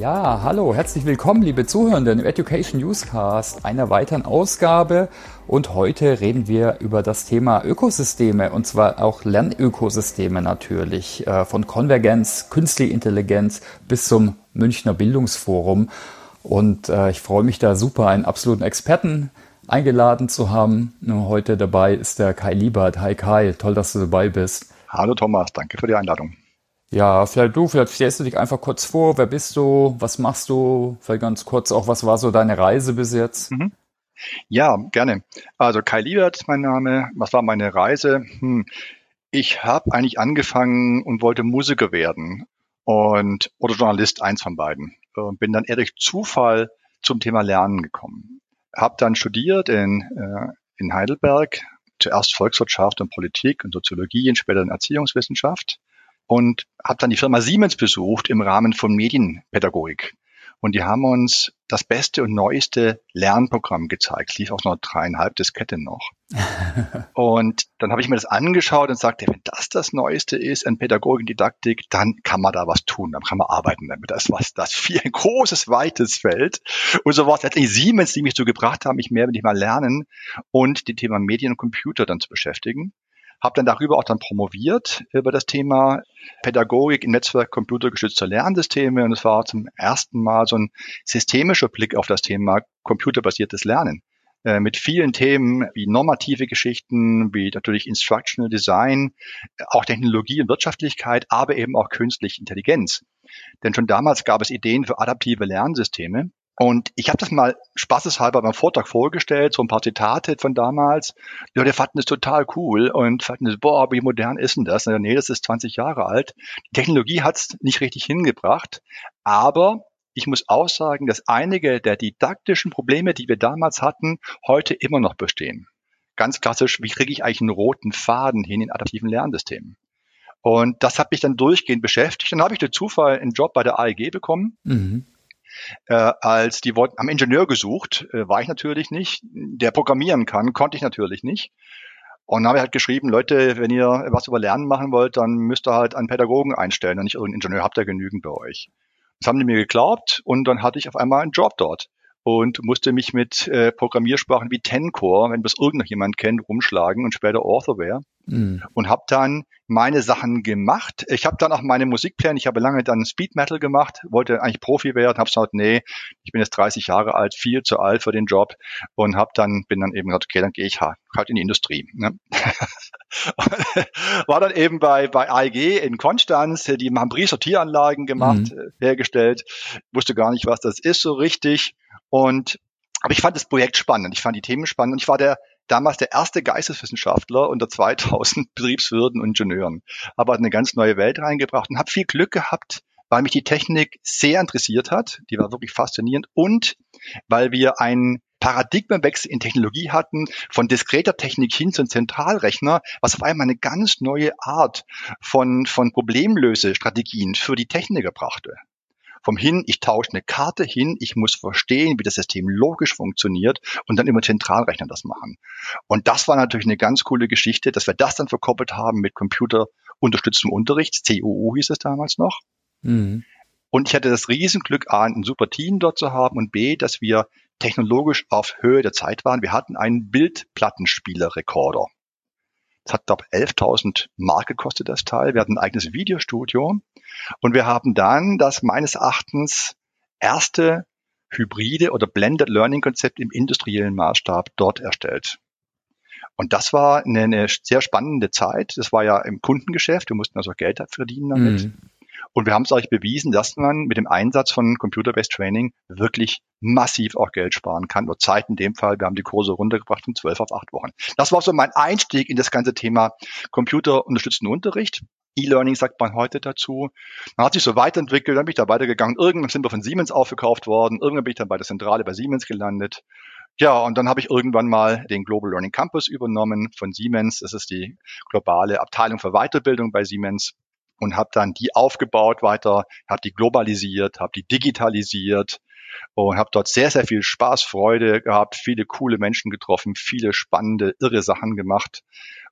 Ja, hallo, herzlich willkommen, liebe Zuhörenden im Education Newscast, einer weiteren Ausgabe. Und heute reden wir über das Thema Ökosysteme und zwar auch Lernökosysteme natürlich, äh, von Konvergenz, Künstliche Intelligenz bis zum Münchner Bildungsforum. Und äh, ich freue mich da super, einen absoluten Experten eingeladen zu haben. Heute dabei ist der Kai Liebert. Hi Kai, toll, dass du dabei bist. Hallo Thomas, danke für die Einladung. Ja, vielleicht du, vielleicht stellst du dich einfach kurz vor. Wer bist du? Was machst du? Vielleicht ganz kurz auch, was war so deine Reise bis jetzt? Mhm. Ja, gerne. Also Kai Liebert, mein Name. Was war meine Reise? Hm. Ich habe eigentlich angefangen und wollte Musiker werden und oder Journalist, eins von beiden. Und bin dann eher durch Zufall zum Thema Lernen gekommen. Hab dann studiert in, äh, in Heidelberg, zuerst Volkswirtschaft und Politik und Soziologie und später in Erziehungswissenschaft und habe dann die Firma Siemens besucht im Rahmen von Medienpädagogik. Und die haben uns das beste und neueste Lernprogramm gezeigt. Es lief auch noch dreieinhalb Diskette noch. und dann habe ich mir das angeschaut und sagte, wenn das das Neueste ist in Pädagogik und Didaktik, dann kann man da was tun, dann kann man arbeiten damit. Das ist was, das viel ein großes, weites Feld. Und so war es letztendlich Siemens, die mich so gebracht haben, mich mehr mit dem mal lernen und die Thema Medien und Computer dann zu beschäftigen habe dann darüber auch dann promoviert über das Thema Pädagogik im Netzwerk computergestützter Lernsysteme und es war zum ersten Mal so ein systemischer Blick auf das Thema computerbasiertes Lernen äh, mit vielen Themen wie normative Geschichten, wie natürlich Instructional Design, auch Technologie und Wirtschaftlichkeit, aber eben auch künstliche Intelligenz. Denn schon damals gab es Ideen für adaptive Lernsysteme. Und ich habe das mal spaßeshalber beim Vortrag vorgestellt, so ein paar Zitate von damals. Die Leute fanden es total cool und fanden es, boah, wie modern ist denn das? Nee, das ist 20 Jahre alt. Die Technologie hat es nicht richtig hingebracht, aber ich muss auch sagen, dass einige der didaktischen Probleme, die wir damals hatten, heute immer noch bestehen. Ganz klassisch, wie kriege ich eigentlich einen roten Faden hin in adaptiven Lernsystemen? Und das hat mich dann durchgehend beschäftigt. Dann habe ich durch Zufall einen Job bei der AEG bekommen. Mhm äh, als die wollten, am Ingenieur gesucht, äh, war ich natürlich nicht. Der programmieren kann, konnte ich natürlich nicht. Und dann habe ich halt geschrieben, Leute, wenn ihr was über Lernen machen wollt, dann müsst ihr halt einen Pädagogen einstellen und nicht irgendeinen Ingenieur, habt ihr genügend bei euch. Das haben die mir geglaubt und dann hatte ich auf einmal einen Job dort und musste mich mit äh, Programmiersprachen wie Tencore, wenn das irgendjemand kennt, rumschlagen und später Authorware mhm. und habe dann meine Sachen gemacht. Ich habe dann auch meine Musikpläne, ich habe lange dann Speed Metal gemacht, wollte eigentlich Profi werden, habe gesagt, nee, ich bin jetzt 30 Jahre alt, viel zu alt für den Job und habe dann bin dann eben gesagt, okay, dann gehe ich halt, halt in die Industrie. Ne? War dann eben bei bei AEG in Konstanz, die haben Briefsortieranlagen gemacht, mhm. hergestellt, wusste gar nicht, was das ist so richtig und aber ich fand das Projekt spannend, ich fand die Themen spannend und ich war der damals der erste Geisteswissenschaftler unter 2000 Betriebswirten und Ingenieuren. Habe eine ganz neue Welt reingebracht und habe viel Glück gehabt, weil mich die Technik sehr interessiert hat. Die war wirklich faszinierend und weil wir einen Paradigmenwechsel in Technologie hatten, von diskreter Technik hin zum Zentralrechner, was auf einmal eine ganz neue Art von, von Problemlösestrategien für die Techniker brachte vom Hin, ich tausche eine Karte hin, ich muss verstehen, wie das System logisch funktioniert und dann über Zentralrechner das machen. Und das war natürlich eine ganz coole Geschichte, dass wir das dann verkoppelt haben mit computerunterstütztem Unterricht, CUU hieß es damals noch. Mhm. Und ich hatte das Riesenglück, A, ein super Team dort zu haben und B, dass wir technologisch auf Höhe der Zeit waren. Wir hatten einen Bildplattenspielerrekorder. Das hat, glaube 11.000 Mark gekostet, das Teil. Wir hatten ein eigenes Videostudio. Und wir haben dann das meines Erachtens erste hybride oder Blended Learning Konzept im industriellen Maßstab dort erstellt. Und das war eine, eine, sehr spannende Zeit. Das war ja im Kundengeschäft. Wir mussten also Geld verdienen damit. Mhm. Und wir haben es euch bewiesen, dass man mit dem Einsatz von Computer-Based Training wirklich massiv auch Geld sparen kann. Nur Zeit in dem Fall, wir haben die Kurse runtergebracht von zwölf auf acht Wochen. Das war so mein Einstieg in das ganze Thema computerunterstützten Unterricht. E-Learning sagt man heute dazu. Man hat sich so weiterentwickelt, dann bin ich da weitergegangen. Irgendwann sind wir von Siemens aufgekauft worden. Irgendwann bin ich dann bei der Zentrale bei Siemens gelandet. Ja, und dann habe ich irgendwann mal den Global Learning Campus übernommen von Siemens. Das ist die globale Abteilung für Weiterbildung bei Siemens und habe dann die aufgebaut weiter, habe die globalisiert, habe die digitalisiert und habe dort sehr, sehr viel Spaß, Freude gehabt, viele coole Menschen getroffen, viele spannende, irre Sachen gemacht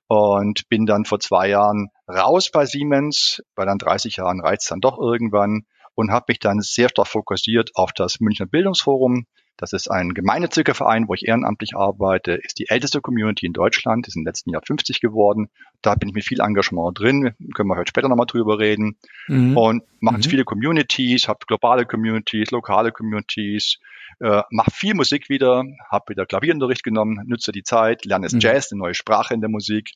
und bin dann vor zwei Jahren raus bei Siemens, weil dann 30 Jahren reizt dann doch irgendwann und habe mich dann sehr stark fokussiert auf das Münchner Bildungsforum. Das ist ein gemeinnütziger Verein, wo ich ehrenamtlich arbeite, ist die älteste Community in Deutschland, ist im letzten Jahr 50 geworden. Da bin ich mit viel Engagement drin, können wir heute später nochmal drüber reden. Mhm. Und mache mhm. viele Communities, habe globale Communities, lokale Communities, äh, mache viel Musik wieder, habe wieder Klavierunterricht genommen, nutze die Zeit, lerne mhm. Jazz, eine neue Sprache in der Musik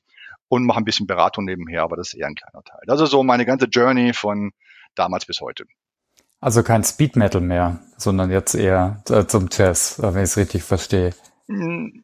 und mache ein bisschen Beratung nebenher, aber das ist eher ein kleiner Teil. Also so meine ganze Journey von damals bis heute. Also kein Speed Metal mehr, sondern jetzt eher äh, zum Jazz, wenn ich es richtig verstehe. Hm,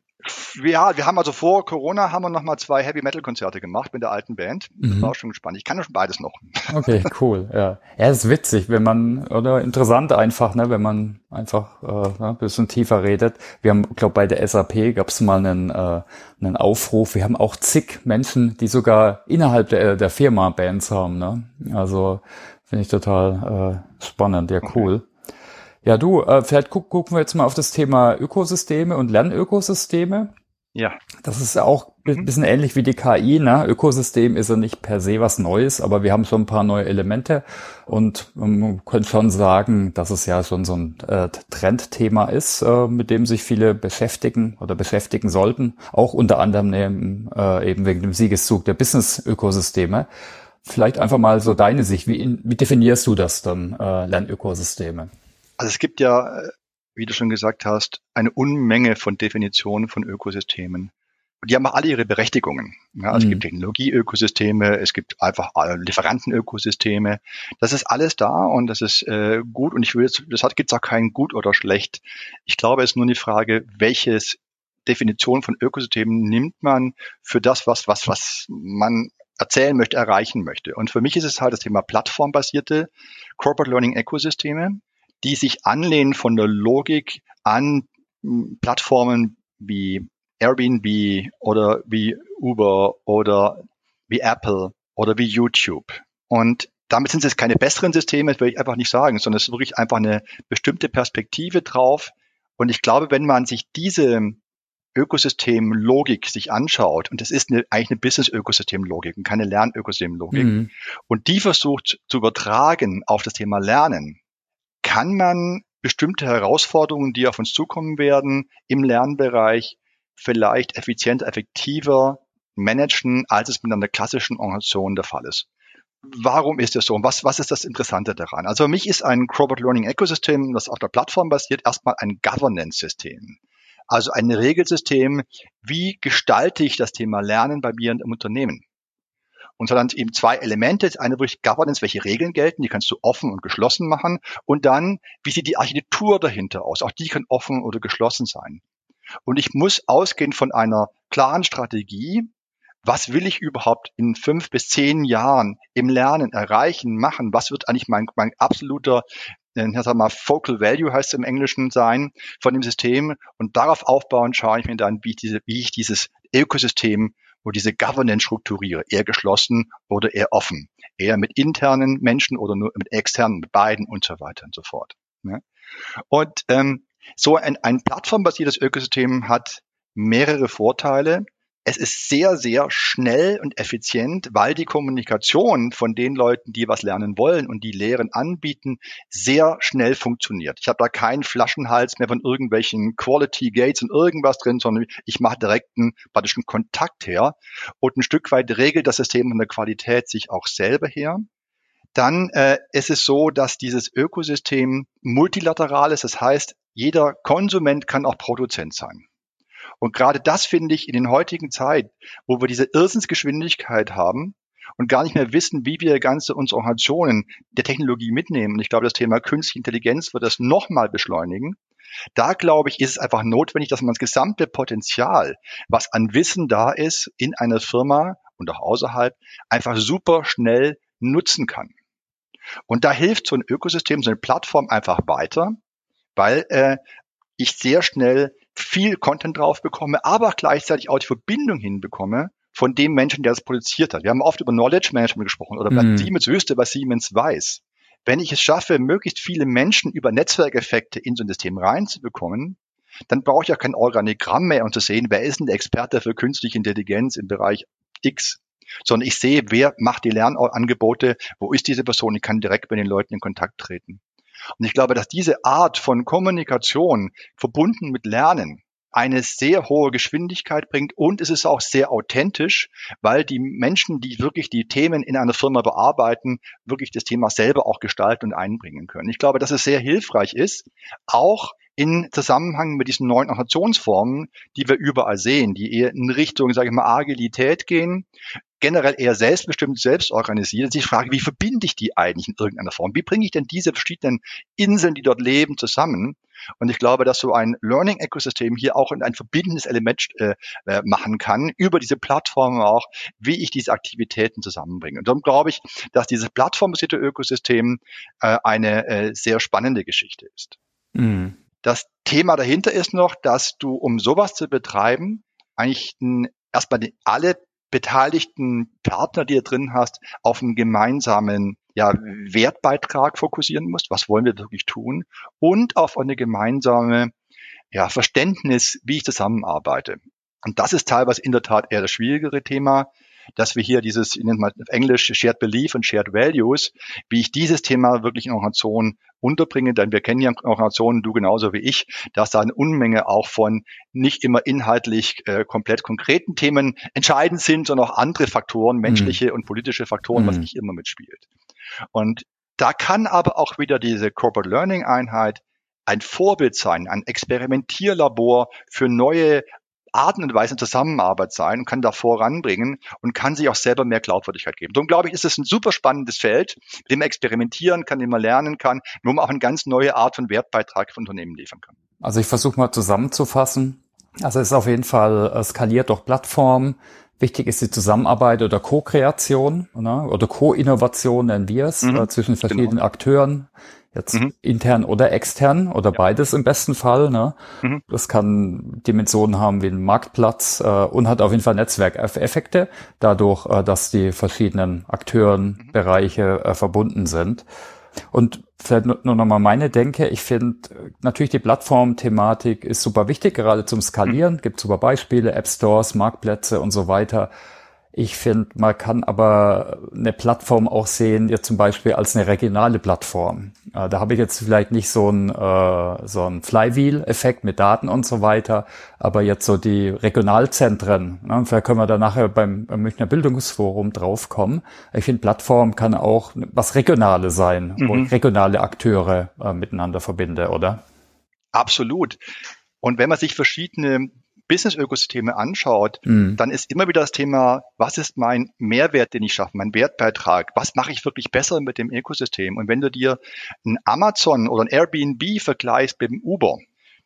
ja, wir haben also vor Corona haben wir noch mal zwei Heavy Metal Konzerte gemacht mit der alten Band. Das mhm. war schon gespannt. Ich kann ja schon beides noch. Okay, cool. Ja, ja, ist witzig, wenn man oder interessant einfach, ne, wenn man einfach äh, ein bisschen tiefer redet. Wir haben, glaube bei der SAP gab es mal einen, äh, einen Aufruf. Wir haben auch zig Menschen, die sogar innerhalb der, der Firma Bands haben. Ne? Also Finde ich total äh, spannend, ja cool. Okay. Ja, du, äh, vielleicht gu gucken wir jetzt mal auf das Thema Ökosysteme und Lernökosysteme. Ja. Das ist auch ein mhm. bisschen ähnlich wie die KI. Ne? Ökosystem ist ja nicht per se was Neues, aber wir haben schon ein paar neue Elemente und man könnte schon sagen, dass es ja schon so ein äh, Trendthema ist, äh, mit dem sich viele beschäftigen oder beschäftigen sollten. Auch unter anderem neben, äh, eben wegen dem Siegeszug der Business-Ökosysteme. Vielleicht einfach mal so deine Sicht. Wie, wie definierst du das dann, äh, Lernökosysteme? Also es gibt ja, äh, wie du schon gesagt hast, eine Unmenge von Definitionen von Ökosystemen. Und die haben alle ihre Berechtigungen. Ja, also mhm. Es gibt Technologieökosysteme, es gibt einfach Lieferantenökosysteme. Das ist alles da und das ist äh, gut. Und ich jetzt, das hat gibt's auch kein gut oder schlecht. Ich glaube, es ist nur die Frage, welches Definition von Ökosystemen nimmt man für das, was, was, was man erzählen möchte, erreichen möchte. Und für mich ist es halt das Thema plattformbasierte Corporate Learning Ökosysteme, die sich anlehnen von der Logik an hm, Plattformen wie Airbnb oder wie Uber oder wie Apple oder wie YouTube. Und damit sind es keine besseren Systeme, das will ich einfach nicht sagen, sondern es ist wirklich einfach eine bestimmte Perspektive drauf. Und ich glaube, wenn man sich diese Ökosystemlogik sich anschaut, und das ist eine, eigentlich eine Business-Ökosystemlogik und keine Lernökosystemlogik, mhm. und die versucht zu übertragen auf das Thema Lernen, kann man bestimmte Herausforderungen, die auf uns zukommen werden, im Lernbereich vielleicht effizienter, effektiver managen, als es mit einer klassischen Organisation der Fall ist. Warum ist das so? Und was, was ist das Interessante daran? Also für mich ist ein Corporate Learning Ecosystem, das auf der Plattform basiert, erstmal ein Governance-System. Also ein Regelsystem, wie gestalte ich das Thema Lernen bei mir im Unternehmen? Und es dann eben zwei Elemente. Das eine wirklich Governance, welche Regeln gelten, die kannst du offen und geschlossen machen. Und dann, wie sieht die Architektur dahinter aus? Auch die kann offen oder geschlossen sein. Und ich muss ausgehen von einer klaren Strategie. Was will ich überhaupt in fünf bis zehn Jahren im Lernen erreichen, machen? Was wird eigentlich mein, mein absoluter ich sag mal, Focal Value heißt es im Englischen sein von dem System und darauf aufbauen schaue ich mir dann, wie ich, diese, wie ich dieses Ökosystem wo diese Governance strukturiere, eher geschlossen oder eher offen, eher mit internen Menschen oder nur mit externen, mit beiden und so weiter und so fort. Ne? Und ähm, so ein, ein plattformbasiertes Ökosystem hat mehrere Vorteile. Es ist sehr, sehr schnell und effizient, weil die Kommunikation von den Leuten, die was lernen wollen und die Lehren anbieten, sehr schnell funktioniert. Ich habe da keinen Flaschenhals mehr von irgendwelchen Quality Gates und irgendwas drin, sondern ich mache direkt einen praktischen Kontakt her und ein Stück weit regelt das System von der Qualität sich auch selber her. Dann äh, ist es so, dass dieses Ökosystem multilateral ist. Das heißt, jeder Konsument kann auch Produzent sein. Und gerade das finde ich in den heutigen Zeit, wo wir diese Irrsinnsgeschwindigkeit haben und gar nicht mehr wissen, wie wir ganze unsere Organisationen der Technologie mitnehmen. Und ich glaube, das Thema künstliche Intelligenz wird das nochmal beschleunigen. Da glaube ich, ist es einfach notwendig, dass man das gesamte Potenzial, was an Wissen da ist, in einer Firma und auch außerhalb, einfach super schnell nutzen kann. Und da hilft so ein Ökosystem, so eine Plattform einfach weiter, weil äh, ich sehr schnell viel Content drauf bekomme, aber gleichzeitig auch die Verbindung hinbekomme von dem Menschen, der es produziert hat. Wir haben oft über Knowledge Management gesprochen oder mhm. Siemens wüsste, was Siemens weiß. Wenn ich es schaffe, möglichst viele Menschen über Netzwerkeffekte in so ein System reinzubekommen, dann brauche ich ja kein Organigramm mehr, um zu sehen, wer ist denn der Experte für künstliche Intelligenz im Bereich X. sondern ich sehe, wer macht die Lernangebote, wo ist diese Person, ich kann direkt mit den Leuten in Kontakt treten. Und ich glaube, dass diese Art von Kommunikation verbunden mit Lernen eine sehr hohe Geschwindigkeit bringt und es ist auch sehr authentisch, weil die Menschen, die wirklich die Themen in einer Firma bearbeiten, wirklich das Thema selber auch gestalten und einbringen können. Ich glaube, dass es sehr hilfreich ist, auch in Zusammenhang mit diesen neuen Organisationsformen, die wir überall sehen, die eher in Richtung, sage ich mal, Agilität gehen, generell eher selbstbestimmt, selbst organisiert. Ich frage, wie verbinde ich die eigentlich in irgendeiner Form? Wie bringe ich denn diese verschiedenen Inseln, die dort leben, zusammen? Und ich glaube, dass so ein Learning-Ökosystem hier auch ein verbindendes Element äh, äh, machen kann, über diese Plattformen auch, wie ich diese Aktivitäten zusammenbringe. Und darum glaube ich, dass dieses plattformbasierte Ökosystem äh, eine äh, sehr spannende Geschichte ist. Mhm. Das Thema dahinter ist noch, dass du, um sowas zu betreiben, eigentlich erstmal alle beteiligten Partner, die du drin hast, auf einen gemeinsamen ja, Wertbeitrag fokussieren musst. Was wollen wir wirklich tun? Und auf eine gemeinsame ja, Verständnis, wie ich zusammenarbeite. Und das ist teilweise in der Tat eher das schwierigere Thema dass wir hier dieses, ich nenne mal auf Englisch Shared Belief und Shared Values, wie ich dieses Thema wirklich in Organisationen unterbringe, denn wir kennen ja Organisationen, du genauso wie ich, dass da eine Unmenge auch von nicht immer inhaltlich äh, komplett konkreten Themen entscheidend sind, sondern auch andere Faktoren, mhm. menschliche mhm. und politische Faktoren, mhm. was nicht immer mitspielt. Und da kann aber auch wieder diese Corporate Learning Einheit ein Vorbild sein, ein Experimentierlabor für neue Arten und Weisen Zusammenarbeit sein und kann da voranbringen und kann sich auch selber mehr Glaubwürdigkeit geben. Darum glaube ich, ist es ein super spannendes Feld, mit dem man experimentieren kann, dem man lernen kann, wo man auch eine ganz neue Art von Wertbeitrag für Unternehmen liefern kann. Also ich versuche mal zusammenzufassen. Also es ist auf jeden Fall äh, skaliert durch Plattformen. Wichtig ist die Zusammenarbeit oder Co-Kreation ne? oder Co-Innovation nennen wir es, mhm, äh, zwischen verschiedenen genau. Akteuren. Jetzt mhm. intern oder extern oder ja. beides im besten Fall. Ne? Mhm. Das kann Dimensionen haben wie ein Marktplatz äh, und hat auf jeden Fall Netzwerkeffekte, dadurch, äh, dass die verschiedenen Akteuren, mhm. Bereiche äh, verbunden sind. Und vielleicht nur noch mal meine Denke. Ich finde natürlich die Plattform-Thematik ist super wichtig, gerade zum Skalieren. Mhm. Gibt super Beispiele, App Stores, Marktplätze und so weiter. Ich finde, man kann aber eine Plattform auch sehen, jetzt zum Beispiel als eine regionale Plattform. Äh, da habe ich jetzt vielleicht nicht so ein äh, so ein Flywheel-Effekt mit Daten und so weiter, aber jetzt so die Regionalzentren. Ne, vielleicht können wir da nachher beim, beim Münchner Bildungsforum draufkommen. Ich finde, Plattform kann auch was Regionale sein, mhm. wo ich regionale Akteure äh, miteinander verbinde, oder? Absolut. Und wenn man sich verschiedene Business-Ökosysteme anschaut, mhm. dann ist immer wieder das Thema, was ist mein Mehrwert, den ich schaffe, mein Wertbeitrag? Was mache ich wirklich besser mit dem Ökosystem? Und wenn du dir ein Amazon oder ein Airbnb vergleichst mit dem Uber,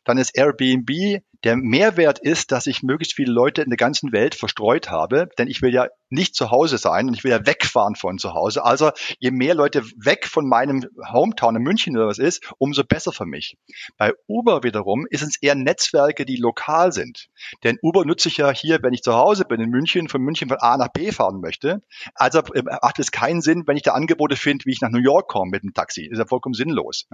dann ist Airbnb der Mehrwert ist, dass ich möglichst viele Leute in der ganzen Welt verstreut habe, denn ich will ja nicht zu Hause sein und ich will ja wegfahren von zu Hause. Also je mehr Leute weg von meinem Hometown in München oder was ist, umso besser für mich. Bei Uber wiederum ist es eher Netzwerke, die lokal sind. Denn Uber nutze ich ja hier, wenn ich zu Hause bin in München, von München von A nach B fahren möchte. Also äh, macht es keinen Sinn, wenn ich da Angebote finde, wie ich nach New York komme mit dem Taxi. Das ist ja vollkommen sinnlos.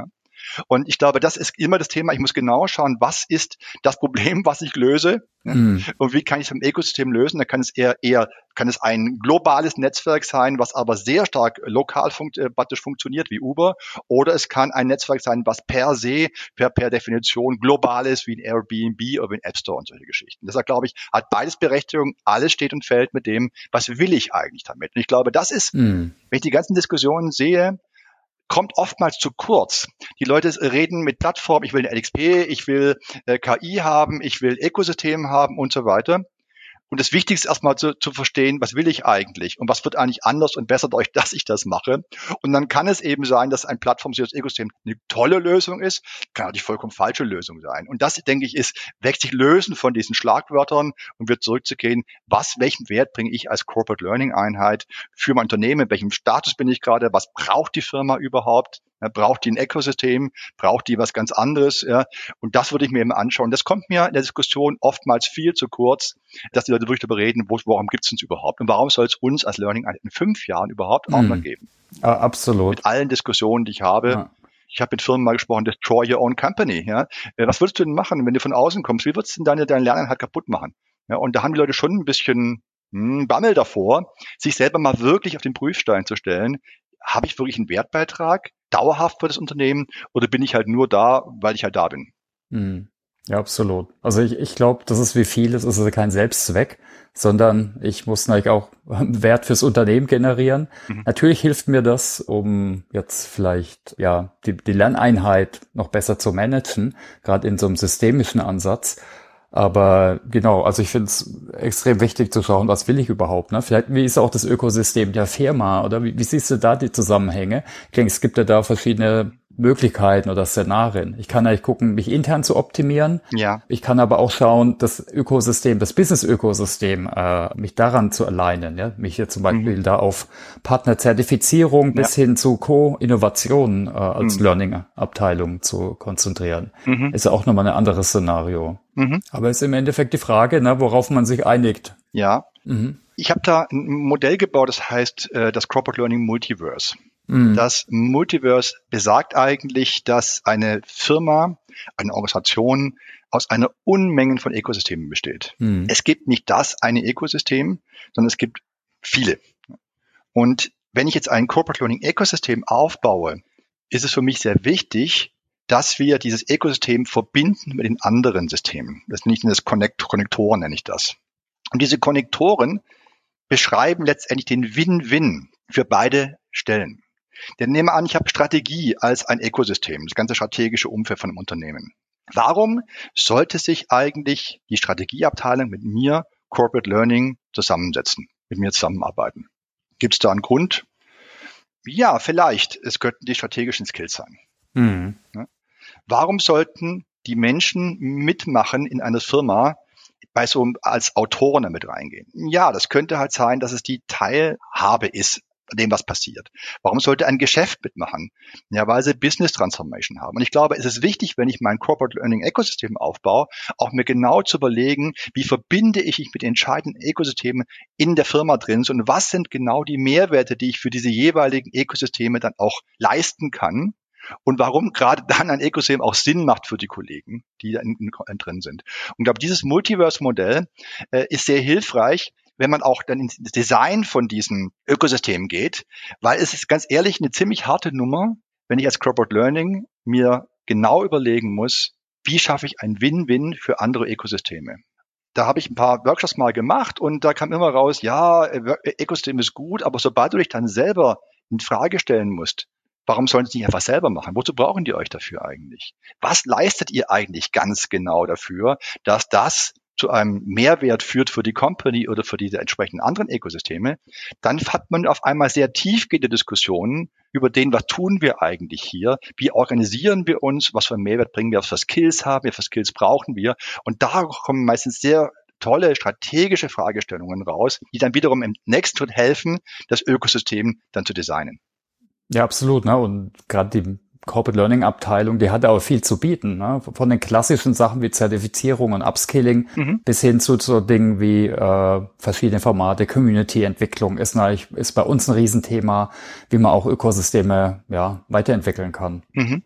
Und ich glaube, das ist immer das Thema. Ich muss genau schauen, was ist das Problem, was ich löse mhm. und wie kann ich es im Ökosystem lösen. Da kann es eher, eher, kann es ein globales Netzwerk sein, was aber sehr stark lokal funkt, äh, praktisch funktioniert wie Uber, oder es kann ein Netzwerk sein, was per se, per, per Definition global ist, wie ein Airbnb oder wie ein App Store und solche Geschichten. Deshalb glaube ich, hat beides Berechtigung. Alles steht und fällt mit dem, was will ich eigentlich damit. Und ich glaube, das ist, mhm. wenn ich die ganzen Diskussionen sehe, kommt oftmals zu kurz. Die Leute reden mit Plattformen, ich will eine LXP, ich will äh, KI haben, ich will Ökosystem haben und so weiter. Und das Wichtigste ist erstmal zu, zu verstehen, was will ich eigentlich und was wird eigentlich anders und besser dadurch, dass ich das mache. Und dann kann es eben sein, dass ein plattformbasiertes Ökosystem eine tolle Lösung ist, kann auch die vollkommen falsche Lösung sein. Und das, denke ich, ist, wächst sich lösen von diesen Schlagwörtern und wird zurückzugehen, was, welchen Wert bringe ich als Corporate Learning Einheit für mein Unternehmen, in welchem Status bin ich gerade, was braucht die Firma überhaupt? Ja, braucht die ein Ökosystem? Braucht die was ganz anderes? Ja? Und das würde ich mir eben anschauen. Das kommt mir in der Diskussion oftmals viel zu kurz, dass die Leute wirklich darüber reden, wo, warum gibt es uns überhaupt? Und warum soll es uns als Learning in fünf Jahren überhaupt auch mal mhm. geben? Ja, absolut. Mit allen Diskussionen, die ich habe. Ja. Ich habe mit Firmen mal gesprochen, destroy your own company. Ja? Äh, was würdest du denn machen, wenn du von außen kommst? Wie würdest du denn deine, deine Lernen halt kaputt machen? Ja, und da haben die Leute schon ein bisschen hm, Bammel davor, sich selber mal wirklich auf den Prüfstein zu stellen. Habe ich wirklich einen Wertbeitrag dauerhaft für das Unternehmen oder bin ich halt nur da, weil ich halt da bin? Mhm. Ja, absolut. Also ich, ich glaube, das ist wie vieles, es ist kein Selbstzweck, sondern ich muss natürlich auch Wert fürs Unternehmen generieren. Mhm. Natürlich hilft mir das, um jetzt vielleicht ja die, die Lerneinheit noch besser zu managen, gerade in so einem systemischen Ansatz. Aber genau, also ich finde es extrem wichtig zu schauen, was will ich überhaupt. Ne? Vielleicht, wie ist auch das Ökosystem der Firma oder wie, wie siehst du da die Zusammenhänge? Ich denke, es gibt ja da verschiedene Möglichkeiten oder Szenarien. Ich kann eigentlich gucken, mich intern zu optimieren. Ja. Ich kann aber auch schauen, das Ökosystem, das Business-Ökosystem, äh, mich daran zu alignen. Ja? Mich hier zum Beispiel mhm. da auf Partnerzertifizierung bis ja. hin zu Co-Innovationen äh, als mhm. Learning-Abteilung zu konzentrieren. Mhm. Ist ja auch nochmal ein anderes Szenario. Mhm. Aber ist im Endeffekt die Frage, ne, worauf man sich einigt. Ja. Mhm. Ich habe da ein Modell gebaut, das heißt äh, das Corporate Learning Multiverse. Mhm. Das Multiverse besagt eigentlich, dass eine Firma, eine Organisation aus einer Unmengen von Ökosystemen besteht. Mhm. Es gibt nicht das eine Ökosystem, sondern es gibt viele. Und wenn ich jetzt ein Corporate Learning Ökosystem aufbaue, ist es für mich sehr wichtig, dass wir dieses Ökosystem verbinden mit den anderen Systemen. Das nenne ich das Connect Konnektoren, nenne ich das. Und diese Konnektoren beschreiben letztendlich den Win-Win für beide Stellen. Denn nehme an, ich habe Strategie als ein Ökosystem, das ganze strategische Umfeld von einem Unternehmen. Warum sollte sich eigentlich die Strategieabteilung mit mir, Corporate Learning, zusammensetzen, mit mir zusammenarbeiten? Gibt es da einen Grund? Ja, vielleicht. Es könnten die strategischen Skills sein. Mhm. Warum sollten die Menschen mitmachen in einer Firma, bei so als Autoren damit reingehen? Ja, das könnte halt sein, dass es die Teilhabe ist dem, was passiert. Warum sollte ein Geschäft mitmachen? Ja, weil sie Business Transformation haben. Und ich glaube, es ist wichtig, wenn ich mein Corporate Learning Ecosystem aufbaue, auch mir genau zu überlegen, wie verbinde ich mich mit entscheidenden Ökosystemen in der Firma drin und was sind genau die Mehrwerte, die ich für diese jeweiligen Ökosysteme dann auch leisten kann und warum gerade dann ein Ökosystem auch Sinn macht für die Kollegen, die da in, in, drin sind. Und ich glaube, dieses Multiverse-Modell äh, ist sehr hilfreich, wenn man auch dann ins Design von diesen Ökosystemen geht, weil es ist ganz ehrlich eine ziemlich harte Nummer, wenn ich als Corporate Learning mir genau überlegen muss, wie schaffe ich ein Win-Win für andere Ökosysteme. Da habe ich ein paar Workshops mal gemacht und da kam immer raus, ja, Ökosystem ist gut, aber sobald du dich dann selber in Frage stellen musst, warum sollen sie nicht einfach selber machen? Wozu brauchen die euch dafür eigentlich? Was leistet ihr eigentlich ganz genau dafür, dass das zu einem Mehrwert führt für die Company oder für diese entsprechenden anderen Ökosysteme, dann hat man auf einmal sehr tiefgehende Diskussionen über den, was tun wir eigentlich hier, wie organisieren wir uns, was für einen Mehrwert bringen wir, was für Skills haben wir, was für Skills brauchen wir. Und da kommen meistens sehr tolle strategische Fragestellungen raus, die dann wiederum im Next Schritt helfen, das Ökosystem dann zu designen. Ja, absolut. Ne? Und gerade die Corporate Learning Abteilung, die hat auch viel zu bieten. Ne? Von den klassischen Sachen wie Zertifizierung und Upskilling mhm. bis hin zu so Dingen wie äh, verschiedene Formate, Community-Entwicklung ist, natürlich, ist bei uns ein Riesenthema, wie man auch Ökosysteme ja, weiterentwickeln kann. Mhm.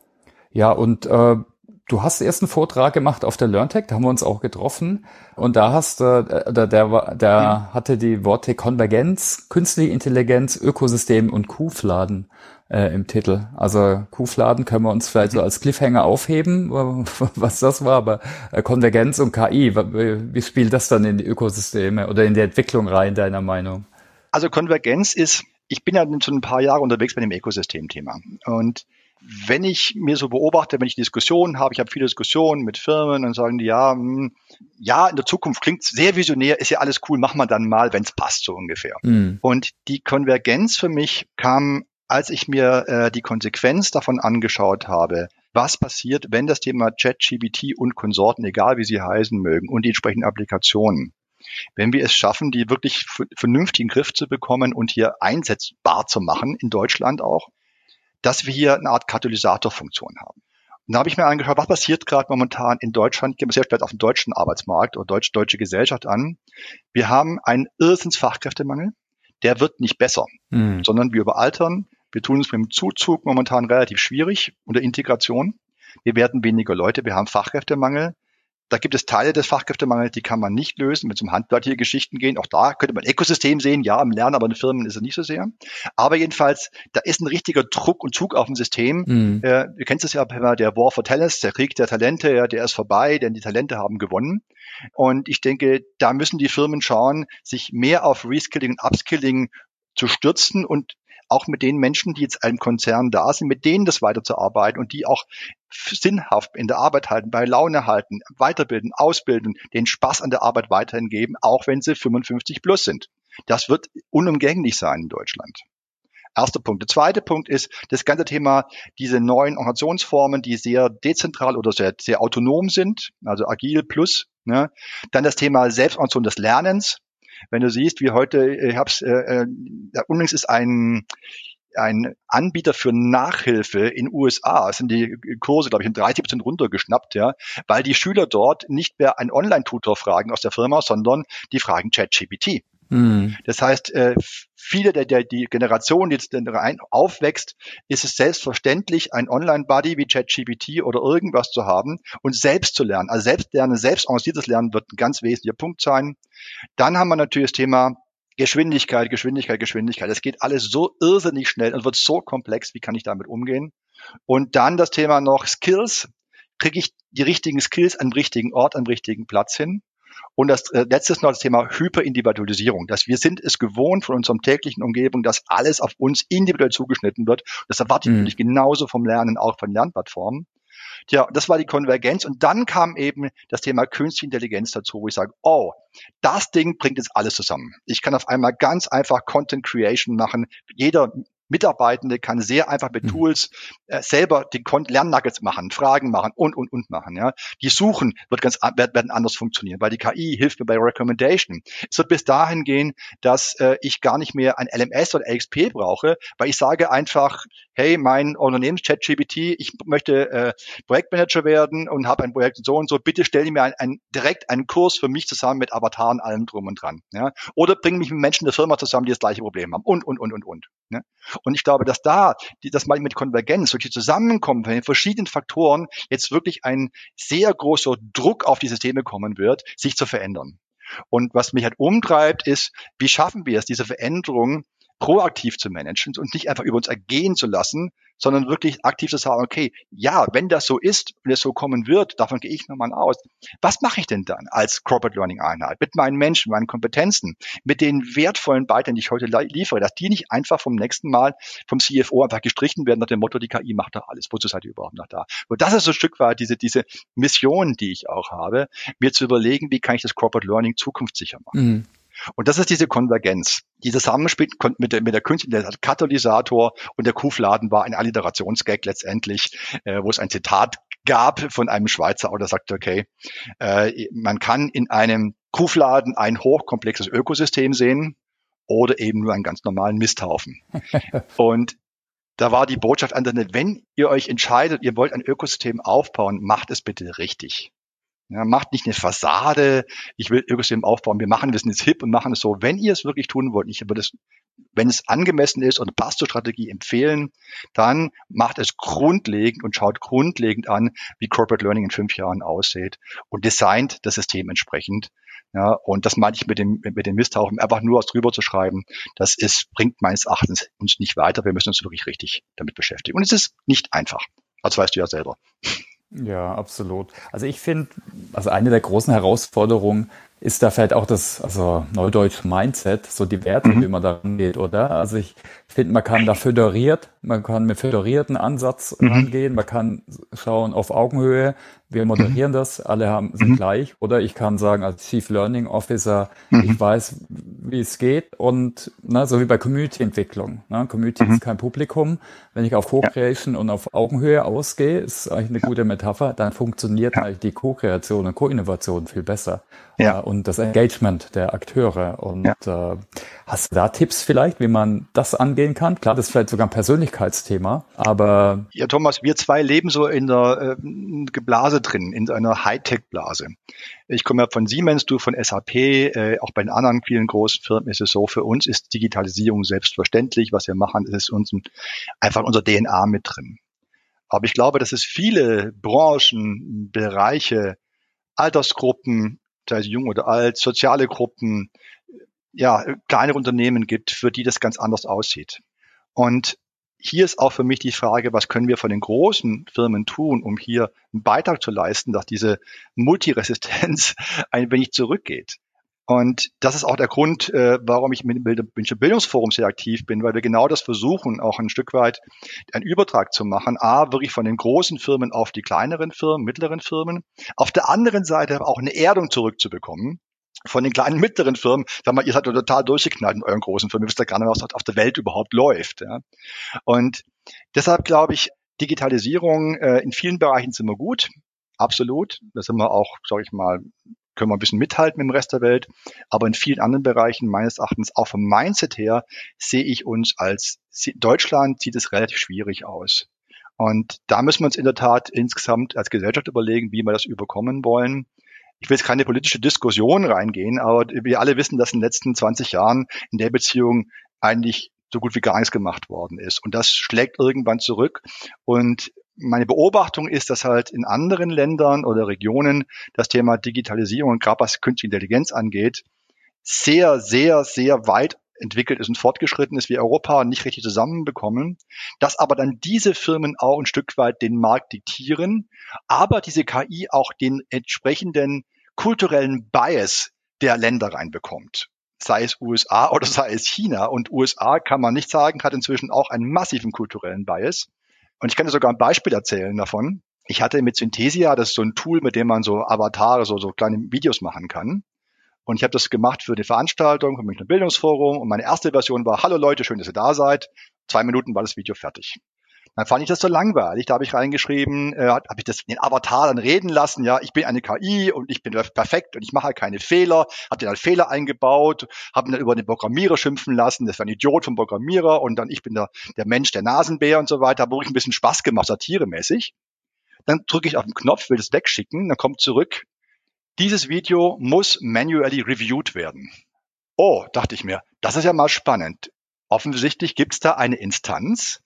Ja, und äh, du hast erst einen Vortrag gemacht auf der LearnTech, da haben wir uns auch getroffen. Und da hast du, äh, der, der, der hatte die Worte Konvergenz, künstliche Intelligenz, Ökosystem und Kuhfladen äh, im Titel. Also Kuhfladen können wir uns vielleicht so als Cliffhanger aufheben, was das war, aber äh, Konvergenz und KI, wie spielt das dann in die Ökosysteme oder in die Entwicklung rein, deiner Meinung? Also Konvergenz ist, ich bin ja schon ein paar Jahre unterwegs bei dem Ökosystemthema und wenn ich mir so beobachte, wenn ich Diskussionen habe, ich habe viele Diskussionen mit Firmen und sagen die, ja, mh, hm, ja, in der Zukunft klingt sehr visionär, ist ja alles cool, machen wir dann mal, wenn es passt, so ungefähr. Mhm. Und die Konvergenz für mich kam als ich mir äh, die Konsequenz davon angeschaut habe, was passiert, wenn das Thema ChatGPT und Konsorten, egal wie sie heißen mögen, und die entsprechenden Applikationen, wenn wir es schaffen, die wirklich vernünftigen Griff zu bekommen und hier einsetzbar zu machen, in Deutschland auch, dass wir hier eine Art Katalysatorfunktion haben. Und da habe ich mir angeschaut, was passiert gerade momentan in Deutschland, gehen wir sehr spät auf den deutschen Arbeitsmarkt oder deutsch, deutsche Gesellschaft an. Wir haben einen Irrsinns Fachkräftemangel, der wird nicht besser, mhm. sondern wir überaltern, wir tun es mit dem Zuzug momentan relativ schwierig und der Integration. Wir werden weniger Leute, wir haben Fachkräftemangel. Da gibt es Teile des Fachkräftemangels, die kann man nicht lösen, wenn es um handwerkliche Geschichten gehen. Auch da könnte man Ökosystem sehen, ja, im Lernen, aber in Firmen ist es nicht so sehr. Aber jedenfalls, da ist ein richtiger Druck und Zug auf dem System. Mhm. Äh, ihr kennt es ja, der War for Talents, der Krieg der Talente, ja, der ist vorbei, denn die Talente haben gewonnen. Und ich denke, da müssen die Firmen schauen, sich mehr auf Reskilling und Upskilling zu stürzen und auch mit den Menschen, die jetzt einem Konzern da sind, mit denen das weiterzuarbeiten und die auch sinnhaft in der Arbeit halten, bei Laune halten, weiterbilden, ausbilden, den Spaß an der Arbeit weiterhin geben, auch wenn sie 55 plus sind. Das wird unumgänglich sein in Deutschland. Erster Punkt. Der zweite Punkt ist das ganze Thema, diese neuen Organisationsformen, die sehr dezentral oder sehr, sehr autonom sind, also agil plus. Ne? Dann das Thema Selbstorganisation des Lernens. Wenn du siehst, wie heute, ich äh, hab's, äh, äh, übrigens ist ein ein Anbieter für Nachhilfe in USA sind die Kurse, glaube ich, in 30 Prozent runtergeschnappt, ja, weil die Schüler dort nicht mehr einen Online-Tutor fragen aus der Firma, sondern die fragen ChatGPT. Mhm. Das heißt, äh, viele der, der die Generation, die jetzt rein aufwächst, ist es selbstverständlich, ein Online-Buddy wie ChatGPT oder irgendwas zu haben und selbst zu lernen. Also selbst lernen, selbst organisiertes Lernen wird ein ganz wesentlicher Punkt sein. Dann haben wir natürlich das Thema Geschwindigkeit, Geschwindigkeit, Geschwindigkeit. Es geht alles so irrsinnig schnell und wird so komplex. Wie kann ich damit umgehen? Und dann das Thema noch Skills. Kriege ich die richtigen Skills am richtigen Ort, am richtigen Platz hin? Und das äh, letzte ist noch das Thema Hyperindividualisierung, dass wir sind es gewohnt von unserem täglichen Umgebung, dass alles auf uns individuell zugeschnitten wird. Das erwarte ich mhm. natürlich genauso vom Lernen, auch von Lernplattformen. Tja, das war die Konvergenz. Und dann kam eben das Thema Künstliche Intelligenz dazu, wo ich sage, oh, das Ding bringt jetzt alles zusammen. Ich kann auf einmal ganz einfach Content Creation machen. Jeder Mitarbeitende kann sehr einfach mit mhm. Tools äh, selber die Lernnuggets machen, Fragen machen und, und, und machen. Ja. Die Suchen wird ganz, werden anders funktionieren, weil die KI hilft mir bei Recommendation. Es wird bis dahin gehen, dass äh, ich gar nicht mehr ein LMS oder LXP brauche, weil ich sage einfach, hey, mein Unternehmenschat GBT, ich möchte äh, Projektmanager werden und habe ein Projekt so und so, bitte stell mir ein, ein, direkt einen Kurs für mich zusammen mit Avataren, allem drum und dran. Ja? Oder bring mich mit Menschen der Firma zusammen, die das gleiche Problem haben und, und, und, und, und. Ja? Und ich glaube, dass da, die, das mal mit Konvergenz, solche Zusammenkommen von den verschiedenen Faktoren jetzt wirklich ein sehr großer Druck auf die Systeme kommen wird, sich zu verändern. Und was mich halt umtreibt, ist, wie schaffen wir es, diese Veränderung proaktiv zu managen und nicht einfach über uns ergehen zu lassen, sondern wirklich aktiv zu sagen, okay, ja, wenn das so ist, wenn es so kommen wird, davon gehe ich nochmal aus. Was mache ich denn dann als Corporate Learning Einheit mit meinen Menschen, meinen Kompetenzen, mit den wertvollen Beiträgen, die ich heute liefere, dass die nicht einfach vom nächsten Mal vom CFO einfach gestrichen werden nach dem Motto, die KI macht doch alles. Wozu seid ihr überhaupt noch da? Und das ist so ein Stück weit diese, diese Mission, die ich auch habe, mir zu überlegen, wie kann ich das Corporate Learning zukunftssicher machen. Mhm. Und das ist diese Konvergenz. Dieses Zusammenspiel mit der, mit der künstlichen Katalysator und der Kuhfladen war ein Alliterationsgag letztendlich, äh, wo es ein Zitat gab von einem Schweizer der sagte, okay, äh, man kann in einem Kuhfladen ein hochkomplexes Ökosystem sehen oder eben nur einen ganz normalen Misthaufen. und da war die Botschaft an der, wenn ihr euch entscheidet, ihr wollt ein Ökosystem aufbauen, macht es bitte richtig. Ja, macht nicht eine Fassade, ich will Ökosystem aufbauen, wir machen, wir sind jetzt hip und machen es so. Wenn ihr es wirklich tun wollt, ich würde es, wenn es angemessen ist und passt zur Strategie empfehlen, dann macht es grundlegend und schaut grundlegend an, wie Corporate Learning in fünf Jahren aussieht und designt das System entsprechend. Ja, und das meine ich mit dem, mit dem Misthaufen, einfach nur was drüber zu schreiben, das ist, bringt meines Erachtens uns nicht weiter. Wir müssen uns wirklich richtig damit beschäftigen. Und es ist nicht einfach. Das weißt du ja selber. Ja, absolut. Also ich finde, also eine der großen Herausforderungen ist da vielleicht auch das, also Neudeutsch Mindset, so die Werte, mhm. wie man da rangeht, oder? Also ich finde, man kann da föderiert, man kann mit föderierten Ansatz mhm. rangehen, man kann schauen auf Augenhöhe, wir moderieren mhm. das, alle haben, sind mhm. gleich. Oder ich kann sagen, als Chief Learning Officer, mhm. ich weiß, wie es geht und ne, so wie bei Community-Entwicklung. Ne? Community mhm. ist kein Publikum. Wenn ich auf Co-Creation ja. und auf Augenhöhe ausgehe, ist eigentlich eine ja. gute Metapher, dann funktioniert ja. eigentlich die Co-Kreation und Co-Innovation viel besser. Ja. Äh, und das Engagement der Akteure. Und äh, hast du da Tipps vielleicht, wie man das angehen kann? Klar, das ist vielleicht sogar ein Persönlichkeitsthema, aber... Ja, Thomas, wir zwei leben so in der äh, Blase drin, in einer Hightech-Blase. Ich komme ja von Siemens, du von SAP, äh, auch bei den anderen vielen großen Firmen ist es so, für uns ist Digitalisierung selbstverständlich. Was wir machen, ist uns einfach unser DNA mit drin. Aber ich glaube, dass es viele Branchen, Bereiche Altersgruppen, sei es jung oder alt, soziale Gruppen, ja, kleinere Unternehmen gibt, für die das ganz anders aussieht. Und hier ist auch für mich die Frage, was können wir von den großen Firmen tun, um hier einen Beitrag zu leisten, dass diese Multiresistenz ein wenig zurückgeht. Und das ist auch der Grund, äh, warum ich mit dem Bildungsforum sehr aktiv bin, weil wir genau das versuchen, auch ein Stück weit einen Übertrag zu machen. A, wirklich von den großen Firmen auf die kleineren Firmen, mittleren Firmen. Auf der anderen Seite auch eine Erdung zurückzubekommen von den kleinen mittleren Firmen, sag mal, ihr seid total durchgeknallt in euren großen Firmen, ihr wisst ja gar nicht, was auf der Welt überhaupt läuft. Ja. Und deshalb glaube ich, Digitalisierung äh, in vielen Bereichen sind wir gut, absolut. Da sind wir auch, sage ich mal, können wir ein bisschen mithalten mit dem Rest der Welt. Aber in vielen anderen Bereichen meines Erachtens, auch vom Mindset her, sehe ich uns als Deutschland sieht es relativ schwierig aus. Und da müssen wir uns in der Tat insgesamt als Gesellschaft überlegen, wie wir das überkommen wollen ich will jetzt keine politische Diskussion reingehen, aber wir alle wissen, dass in den letzten 20 Jahren in der Beziehung eigentlich so gut wie gar nichts gemacht worden ist. Und das schlägt irgendwann zurück. Und meine Beobachtung ist, dass halt in anderen Ländern oder Regionen das Thema Digitalisierung und gerade was künstliche Intelligenz angeht, sehr, sehr, sehr weit entwickelt ist und fortgeschritten ist, wie Europa nicht richtig zusammenbekommen, dass aber dann diese Firmen auch ein Stück weit den Markt diktieren, aber diese KI auch den entsprechenden kulturellen Bias der Länder reinbekommt. Sei es USA oder sei es China. Und USA kann man nicht sagen, hat inzwischen auch einen massiven kulturellen Bias. Und ich kann dir sogar ein Beispiel erzählen davon. Ich hatte mit Synthesia, das ist so ein Tool, mit dem man so Avatare, so, so kleine Videos machen kann. Und ich habe das gemacht für die Veranstaltung vom Münchner Bildungsforum. Und meine erste Version war, hallo Leute, schön, dass ihr da seid. Zwei Minuten war das Video fertig. Dann fand ich das so langweilig. Da habe ich reingeschrieben, äh, habe ich das den Avatar dann reden lassen. Ja, ich bin eine KI und ich bin perfekt und ich mache halt keine Fehler. Habe dann halt Fehler eingebaut, habe dann über den Programmierer schimpfen lassen. Das war ein Idiot vom Programmierer und dann ich bin der, der Mensch, der Nasenbär und so weiter. Habe wirklich ein bisschen Spaß gemacht, satiremäßig. Dann drücke ich auf den Knopf, will das wegschicken. Dann kommt zurück, dieses Video muss manually reviewed werden. Oh, dachte ich mir, das ist ja mal spannend. Offensichtlich gibt es da eine Instanz,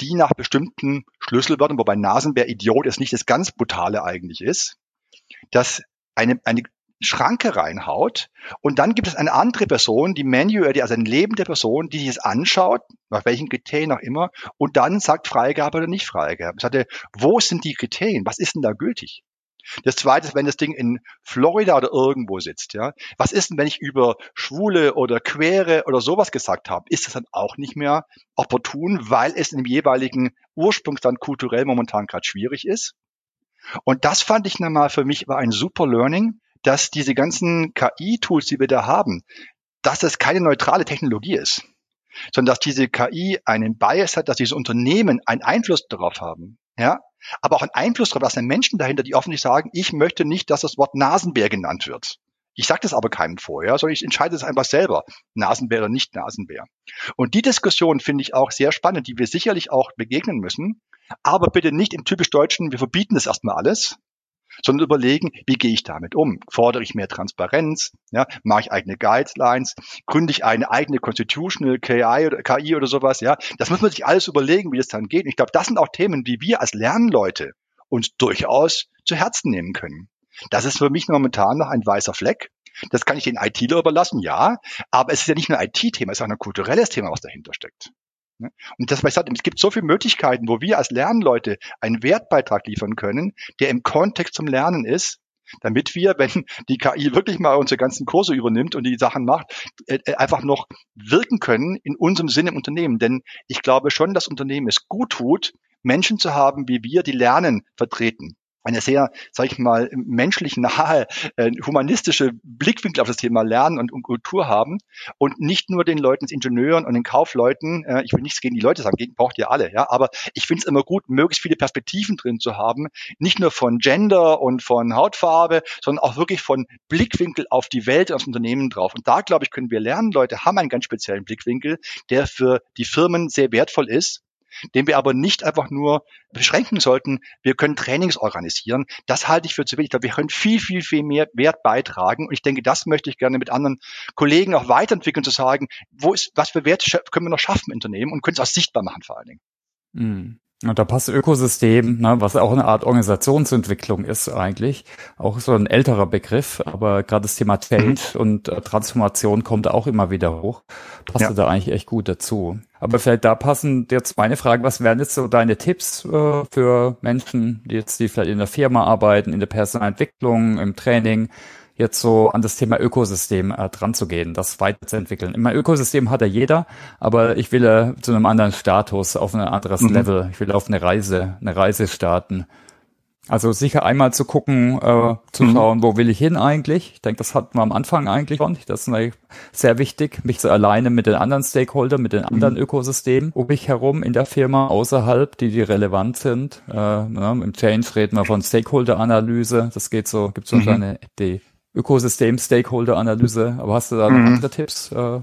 die nach bestimmten Schlüsselwörtern, wobei Nasenbär Idiot ist nicht das ganz Brutale eigentlich ist, dass eine, eine Schranke reinhaut und dann gibt es eine andere Person, die manuell, also eine lebende Person, die sich es anschaut, nach welchen Kriterien auch immer, und dann sagt Freigabe oder nicht Freigabe. Ich sagte, wo sind die Kriterien? Was ist denn da gültig? Das zweite ist, wenn das Ding in Florida oder irgendwo sitzt, ja. Was ist denn, wenn ich über Schwule oder Quere oder sowas gesagt habe? Ist das dann auch nicht mehr opportun, weil es dem jeweiligen Ursprungsland kulturell momentan gerade schwierig ist? Und das fand ich nochmal für mich war ein super Learning, dass diese ganzen KI-Tools, die wir da haben, dass das keine neutrale Technologie ist, sondern dass diese KI einen Bias hat, dass diese Unternehmen einen Einfluss darauf haben. Ja, aber auch einen Einfluss darauf, dass sind Menschen dahinter, die offensichtlich sagen, ich möchte nicht, dass das Wort Nasenbär genannt wird. Ich sage das aber keinem vorher, sondern ich entscheide es einfach selber, Nasenbär oder nicht Nasenbär. Und die Diskussion finde ich auch sehr spannend, die wir sicherlich auch begegnen müssen, aber bitte nicht im typisch Deutschen, wir verbieten das erstmal alles, sondern überlegen, wie gehe ich damit um? Fordere ich mehr Transparenz? Ja, mache ich eigene Guidelines? Gründe ich eine eigene Constitutional KI oder, KI oder sowas? Ja, das muss man sich alles überlegen, wie das dann geht. Und ich glaube, das sind auch Themen, die wir als Lernleute uns durchaus zu Herzen nehmen können. Das ist für mich momentan noch ein weißer Fleck. Das kann ich den ITler überlassen, ja, aber es ist ja nicht nur ein IT-Thema, es ist auch ein kulturelles Thema, was dahinter steckt. Ne? Und das, sage, es gibt so viele Möglichkeiten, wo wir als Lernleute einen Wertbeitrag liefern können, der im Kontext zum Lernen ist, damit wir, wenn die KI wirklich mal unsere ganzen Kurse übernimmt und die Sachen macht, äh, äh, einfach noch wirken können in unserem Sinne im Unternehmen. Denn ich glaube schon, dass Unternehmen es gut tut, Menschen zu haben, wie wir, die Lernen vertreten eine sehr, sage ich mal, menschlich nahe, äh, humanistische Blickwinkel auf das Thema Lernen und, Kultur haben und nicht nur den Leuten, den Ingenieuren und den Kaufleuten, äh, ich will nichts gegen die Leute sagen, gegen braucht ihr alle, ja, aber ich finde es immer gut, möglichst viele Perspektiven drin zu haben, nicht nur von Gender und von Hautfarbe, sondern auch wirklich von Blickwinkel auf die Welt und aufs Unternehmen drauf. Und da, glaube ich, können wir lernen, Leute haben einen ganz speziellen Blickwinkel, der für die Firmen sehr wertvoll ist den wir aber nicht einfach nur beschränken sollten. Wir können Trainings organisieren. Das halte ich für zu wenig. Ich glaube, wir können viel, viel, viel mehr Wert beitragen. Und ich denke, das möchte ich gerne mit anderen Kollegen auch weiterentwickeln, zu sagen, wo ist, was für Wert können wir noch schaffen im Unternehmen und können es auch sichtbar machen vor allen Dingen. Mhm. Und da passt Ökosystem, ne, was auch eine Art Organisationsentwicklung ist eigentlich, auch so ein älterer Begriff, aber gerade das Thema Change mhm. und äh, Transformation kommt auch immer wieder hoch. Passt ja. da eigentlich echt gut dazu. Aber vielleicht da passen jetzt meine Fragen, was wären jetzt so deine Tipps äh, für Menschen, die jetzt die vielleicht in der Firma arbeiten, in der Personalentwicklung, im Training, jetzt so an das Thema Ökosystem äh, dran zu gehen, das weiterzuentwickeln. Mein Ökosystem hat ja jeder, aber ich will äh, zu einem anderen Status, auf ein anderes mhm. Level. Ich will auf eine Reise, eine Reise starten. Also sicher einmal zu gucken, äh, zu mhm. schauen, wo will ich hin eigentlich. Ich denke, das hatten wir am Anfang eigentlich schon. Das ist sehr wichtig, mich zu alleine mit den anderen Stakeholdern, mit den anderen mhm. Ökosystemen um mich herum in der Firma, außerhalb, die die relevant sind. Äh, ne, Im Change reden wir von Stakeholder-Analyse. Das geht so, gibt so mhm. eine die Ökosystem-Stakeholder-Analyse. Aber hast du da mhm. andere Tipps, äh,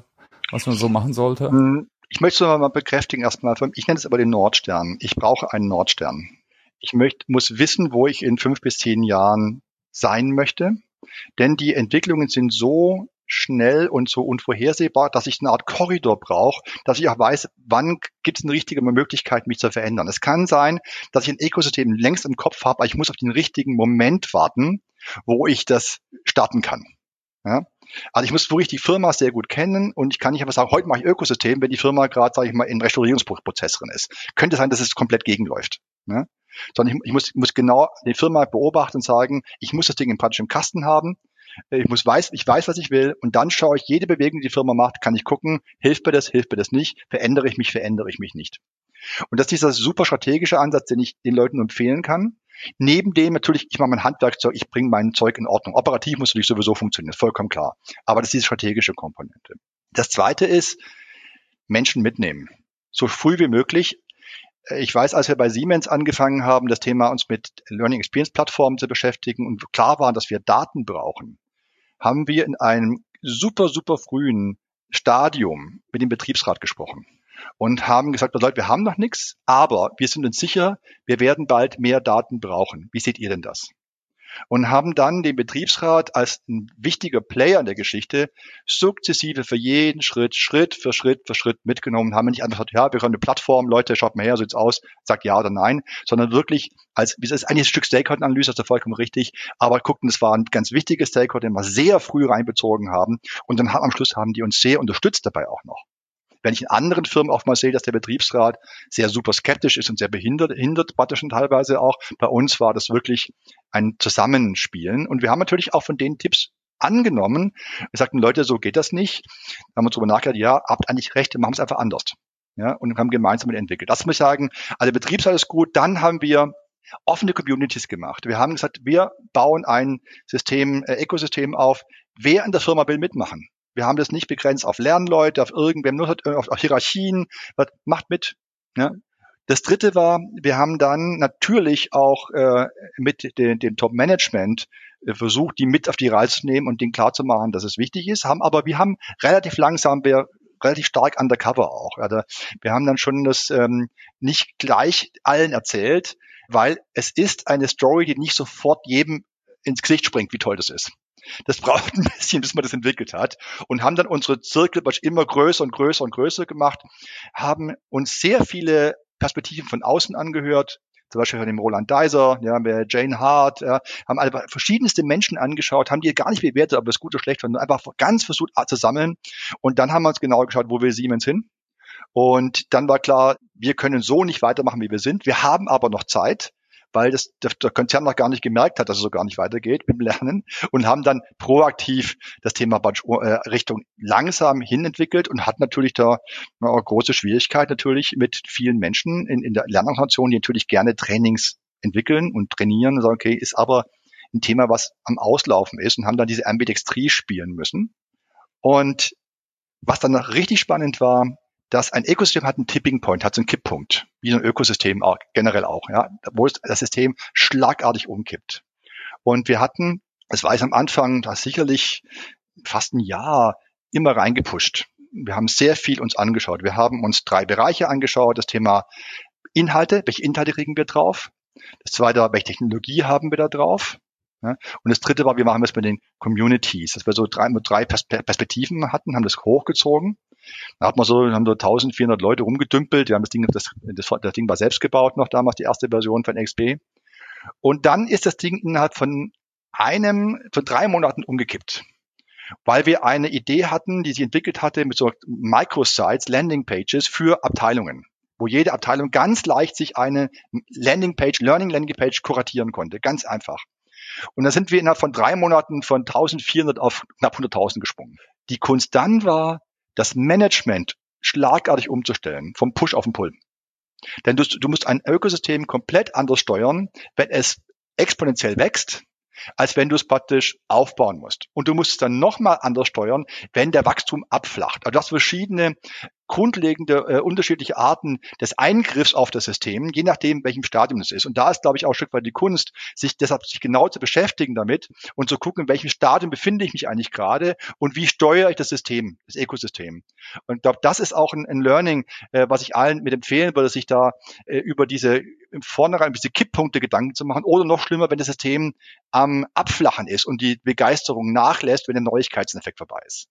was man so machen sollte? Mhm. Ich möchte es mal bekräftigen erstmal. Ich nenne es aber den Nordstern. Ich brauche einen Nordstern. Ich möchte, muss wissen, wo ich in fünf bis zehn Jahren sein möchte. Denn die Entwicklungen sind so schnell und so unvorhersehbar, dass ich eine Art Korridor brauche, dass ich auch weiß, wann gibt es eine richtige Möglichkeit, mich zu verändern. Es kann sein, dass ich ein Ökosystem längst im Kopf habe, aber ich muss auf den richtigen Moment warten, wo ich das starten kann. Ja? Also ich muss wirklich die Firma sehr gut kennen und ich kann nicht einfach sagen, heute mache ich Ökosystem, wenn die Firma gerade, sage ich mal, in Restaurierungsprozess drin ist. Könnte sein, dass es komplett gegenläuft. Ja? Sondern ich, ich muss, muss genau die Firma beobachten und sagen, ich muss das Ding im praktisch Kasten haben, ich muss weiß, ich weiß, was ich will und dann schaue ich jede Bewegung, die die Firma macht, kann ich gucken, hilft mir das, hilft mir das nicht, verändere ich mich, verändere ich mich nicht. Und das ist dieser super strategische Ansatz, den ich den Leuten empfehlen kann. Neben dem natürlich, ich mache mein Handwerkzeug, ich bringe mein Zeug in Ordnung. Operativ muss natürlich sowieso funktionieren, vollkommen klar. Aber das ist diese strategische Komponente. Das zweite ist, Menschen mitnehmen. So früh wie möglich. Ich weiß, als wir bei Siemens angefangen haben, das Thema uns mit Learning Experience Plattformen zu beschäftigen und klar war, dass wir Daten brauchen, haben wir in einem super, super frühen Stadium mit dem Betriebsrat gesprochen und haben gesagt, Leute, wir haben noch nichts, aber wir sind uns sicher, wir werden bald mehr Daten brauchen. Wie seht ihr denn das? Und haben dann den Betriebsrat als ein wichtiger Player in der Geschichte sukzessive für jeden Schritt, Schritt für Schritt für Schritt mitgenommen, haben nicht einfach gesagt, ja, wir können eine Plattform, Leute, schaut mal her, so sieht's aus, sagt ja oder nein, sondern wirklich als, wie ist eigentlich ein Stück Stakeholder-Analyse, das ist vollkommen richtig, aber guckten, das war ein ganz wichtiges Stakeholder, den wir sehr früh reinbezogen haben und dann am Schluss haben die uns sehr unterstützt dabei auch noch. Wenn ich in anderen Firmen auch mal sehe, dass der Betriebsrat sehr super skeptisch ist und sehr behindert, hindert praktisch und teilweise auch. Bei uns war das wirklich ein Zusammenspielen. Und wir haben natürlich auch von den Tipps angenommen. Wir sagten, Leute, so geht das nicht. Da haben wir darüber nachgedacht, ja, habt eigentlich recht, wir machen es einfach anders. Ja, und haben gemeinsam entwickelt. Das muss ich sagen, also Betriebsrat ist gut. Dann haben wir offene Communities gemacht. Wir haben gesagt, wir bauen ein System, äh, Ökosystem auf. Wer in der Firma will mitmachen? Wir haben das nicht begrenzt auf Lernleute, auf irgendwem, nur auf, auf Hierarchien. Macht mit. Ja. Das dritte war, wir haben dann natürlich auch äh, mit den, dem Top-Management äh, versucht, die mit auf die Reise zu nehmen und denen klarzumachen, dass es wichtig ist. Haben, aber wir haben relativ langsam, wir relativ stark undercover auch. Also wir haben dann schon das ähm, nicht gleich allen erzählt, weil es ist eine Story, die nicht sofort jedem ins Gesicht springt, wie toll das ist. Das braucht ein bisschen, bis man das entwickelt hat. Und haben dann unsere Zirkel immer größer und größer und größer gemacht, haben uns sehr viele Perspektiven von außen angehört, zum Beispiel von dem Roland Deiser, ja, Jane Hart, ja, haben alle verschiedenste Menschen angeschaut, haben die gar nicht bewertet, ob das gut oder schlecht war, sondern einfach ganz versucht zu sammeln. Und dann haben wir uns genau geschaut, wo will Siemens hin? Und dann war klar, wir können so nicht weitermachen, wie wir sind. Wir haben aber noch Zeit weil das, der, der Konzern noch gar nicht gemerkt hat, dass es so gar nicht weitergeht mit dem Lernen und haben dann proaktiv das Thema äh, Richtung langsam hinentwickelt und hat natürlich da eine große Schwierigkeit natürlich mit vielen Menschen in, in der Lernorganisation, die natürlich gerne Trainings entwickeln und trainieren sagen, okay, ist aber ein Thema, was am Auslaufen ist und haben dann diese Ambidextrie spielen müssen. Und was dann noch richtig spannend war, dass ein Ökosystem hat einen Tipping Point, hat so einen Kipppunkt, wie so ein Ökosystem auch, generell auch, ja, wo es das System schlagartig umkippt. Und wir hatten, es war am Anfang, da sicherlich fast ein Jahr immer reingepusht. Wir haben sehr viel uns angeschaut. Wir haben uns drei Bereiche angeschaut. Das Thema Inhalte, welche Inhalte kriegen wir drauf? Das zweite war, welche Technologie haben wir da drauf? Und das dritte war, wir machen das mit den Communities, dass wir so drei, drei Perspektiven hatten, haben das hochgezogen Da hat man so, haben so 1400 Leute rumgedümpelt. Wir haben das Ding, das, das, das Ding war selbst gebaut noch damals, die erste Version von XP. Und dann ist das Ding innerhalb von einem, von drei Monaten umgekippt. Weil wir eine Idee hatten, die sich entwickelt hatte mit so Microsites, Landingpages für Abteilungen wo jede Abteilung ganz leicht sich eine Landingpage, Learning Landingpage kuratieren konnte. Ganz einfach. Und da sind wir innerhalb von drei Monaten von 1400 auf knapp 100.000 gesprungen. Die Kunst dann war, das Management schlagartig umzustellen, vom Push auf den Pull. Denn du, du musst ein Ökosystem komplett anders steuern, wenn es exponentiell wächst, als wenn du es praktisch aufbauen musst. Und du musst es dann nochmal anders steuern, wenn der Wachstum abflacht. Also du hast verschiedene grundlegende äh, unterschiedliche Arten des Eingriffs auf das System, je nachdem, welchem Stadium es ist. Und da ist, glaube ich, auch ein Stück weit die Kunst, sich deshalb sich genau zu beschäftigen damit und zu gucken, in welchem Stadium befinde ich mich eigentlich gerade und wie steuere ich das System, das Ökosystem. Und ich glaube, das ist auch ein, ein Learning, äh, was ich allen mit empfehlen würde, sich da äh, über diese im Vornherein diese Kipppunkte Gedanken zu machen oder noch schlimmer, wenn das System am Abflachen ist und die Begeisterung nachlässt, wenn der Neuigkeitseffekt vorbei ist.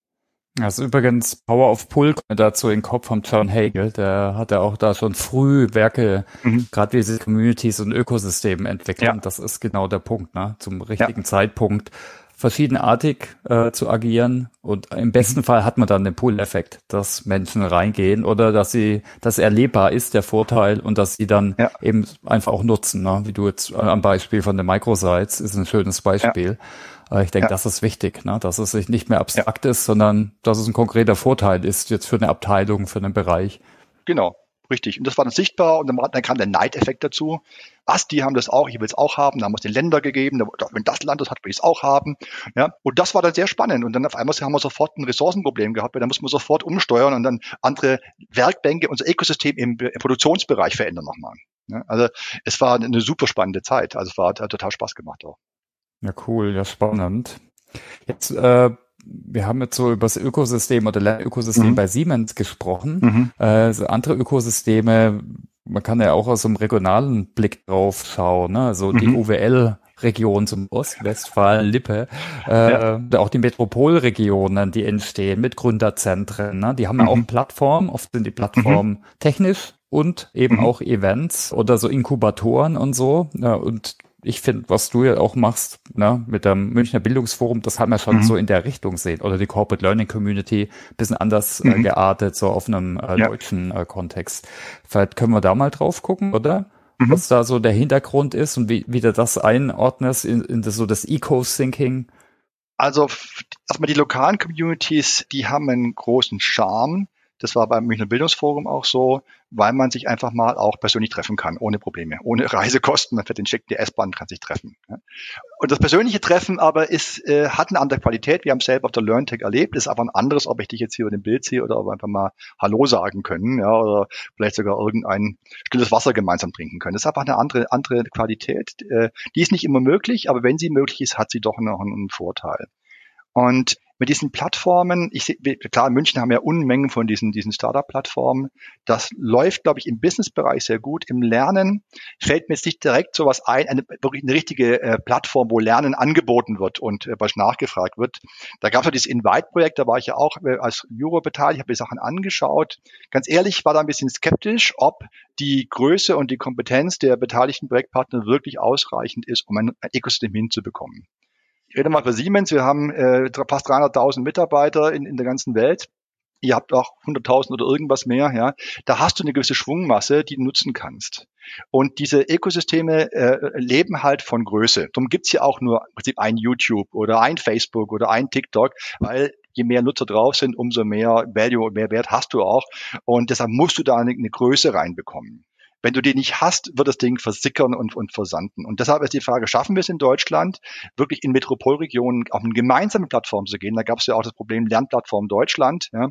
Ist übrigens Power of Pull dazu in den Kopf von John Hagel. Der hat ja auch da schon früh Werke, mhm. gerade diese Communities und Ökosysteme entwickelt. Ja. Das ist genau der Punkt, ne? zum richtigen ja. Zeitpunkt verschiedenartig äh, zu agieren und im besten mhm. Fall hat man dann den Pull-Effekt, dass Menschen reingehen oder dass sie, dass erlebbar ist der Vorteil und dass sie dann ja. eben einfach auch nutzen, ne? wie du jetzt am Beispiel von den Microsites ist ein schönes Beispiel. Ja. Ich denke, ja. das ist wichtig, ne? dass es sich nicht mehr abstrakt ja. ist, sondern dass es ein konkreter Vorteil ist jetzt für eine Abteilung, für einen Bereich. Genau, richtig. Und das war dann sichtbar und dann, kam der Neideffekt dazu. Was, die haben das auch, ich will es auch haben, da haben wir es den Länder gegeben, wenn das Land das hat, will ich es auch haben. Ja, und das war dann sehr spannend. Und dann auf einmal haben wir sofort ein Ressourcenproblem gehabt, weil da muss man sofort umsteuern und dann andere Werkbänke, unser Ökosystem im, im Produktionsbereich verändern nochmal. Ja, also es war eine super spannende Zeit. Also es war hat total Spaß gemacht auch. Ja, cool, ja, spannend. Jetzt, äh, wir haben jetzt so über das Ökosystem oder Lernökosystem mhm. bei Siemens gesprochen. Mhm. Äh, so andere Ökosysteme, man kann ja auch aus einem regionalen Blick drauf schauen, ne? so mhm. die UWL Region zum Ostwestfalen, Lippe, äh, ja. auch die Metropolregionen, die entstehen mit Gründerzentren, ne? die haben ja auch mhm. Plattformen, oft sind die Plattformen mhm. technisch und eben mhm. auch Events oder so Inkubatoren und so. Ja, und ich finde, was du ja auch machst, ne, mit dem Münchner Bildungsforum, das haben wir schon mhm. so in der Richtung sehen. Oder die Corporate Learning Community, bisschen anders äh, mhm. äh, geartet, so auf einem äh, ja. deutschen äh, Kontext. Vielleicht können wir da mal drauf gucken, oder? Mhm. Was da so der Hintergrund ist und wie, wie du das einordnest in, in das, so das Eco-Thinking. Also erstmal die lokalen Communities, die haben einen großen Charme. Das war beim Münchner Bildungsforum auch so, weil man sich einfach mal auch persönlich treffen kann, ohne Probleme, ohne Reisekosten. Man fährt den Schick die S-Bahn kann sich treffen. Und das persönliche Treffen aber ist, äh, hat eine andere Qualität. Wir haben es selber auf der LearnTech erlebt. Ist aber ein anderes, ob ich dich jetzt hier über den Bild sehe oder ob wir einfach mal Hallo sagen können, ja, oder vielleicht sogar irgendein stilles Wasser gemeinsam trinken können. Das ist einfach eine andere, andere Qualität. Äh, die ist nicht immer möglich, aber wenn sie möglich ist, hat sie doch noch einen Vorteil. Und mit diesen Plattformen, ich sehe, klar, München haben wir Unmengen von diesen, diesen Startup-Plattformen. Das läuft, glaube ich, im Business-Bereich sehr gut. Im Lernen fällt mir jetzt nicht direkt sowas ein, eine, eine richtige äh, Plattform, wo Lernen angeboten wird und äh, was nachgefragt wird. Da gab es ja dieses Invite-Projekt, da war ich ja auch äh, als Juror beteiligt, habe die Sachen angeschaut. Ganz ehrlich, war da ein bisschen skeptisch, ob die Größe und die Kompetenz der beteiligten Projektpartner wirklich ausreichend ist, um ein, ein Ökosystem hinzubekommen. Rede mal für Siemens. Wir haben äh, fast 300.000 Mitarbeiter in, in der ganzen Welt. Ihr habt auch 100.000 oder irgendwas mehr. Ja, da hast du eine gewisse Schwungmasse, die du nutzen kannst. Und diese Ökosysteme äh, leben halt von Größe. Darum gibt's ja auch nur im Prinzip ein YouTube oder ein Facebook oder ein TikTok, weil je mehr Nutzer drauf sind, umso mehr Value und mehr Wert hast du auch. Und deshalb musst du da eine, eine Größe reinbekommen. Wenn du die nicht hast, wird das Ding versickern und, und versanden. Und deshalb ist die Frage, schaffen wir es in Deutschland, wirklich in Metropolregionen auf eine gemeinsame Plattform zu gehen? Da gab es ja auch das Problem Lernplattform Deutschland. Ja.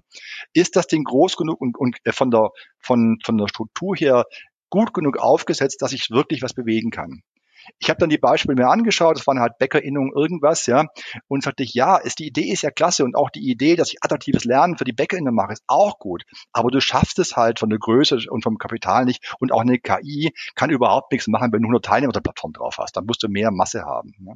Ist das Ding groß genug und, und äh, von, der, von, von der Struktur her gut genug aufgesetzt, dass ich wirklich was bewegen kann? Ich habe dann die Beispiele mir angeschaut, das waren halt Bäckerinnungen, irgendwas, ja, und sagte ich, ja, ist, die Idee ist ja klasse und auch die Idee, dass ich attraktives Lernen für die Bäckerinnen mache, ist auch gut. Aber du schaffst es halt von der Größe und vom Kapital nicht und auch eine KI kann überhaupt nichts machen, wenn du 100 Teilnehmer der Plattform drauf hast. Dann musst du mehr Masse haben. Ja.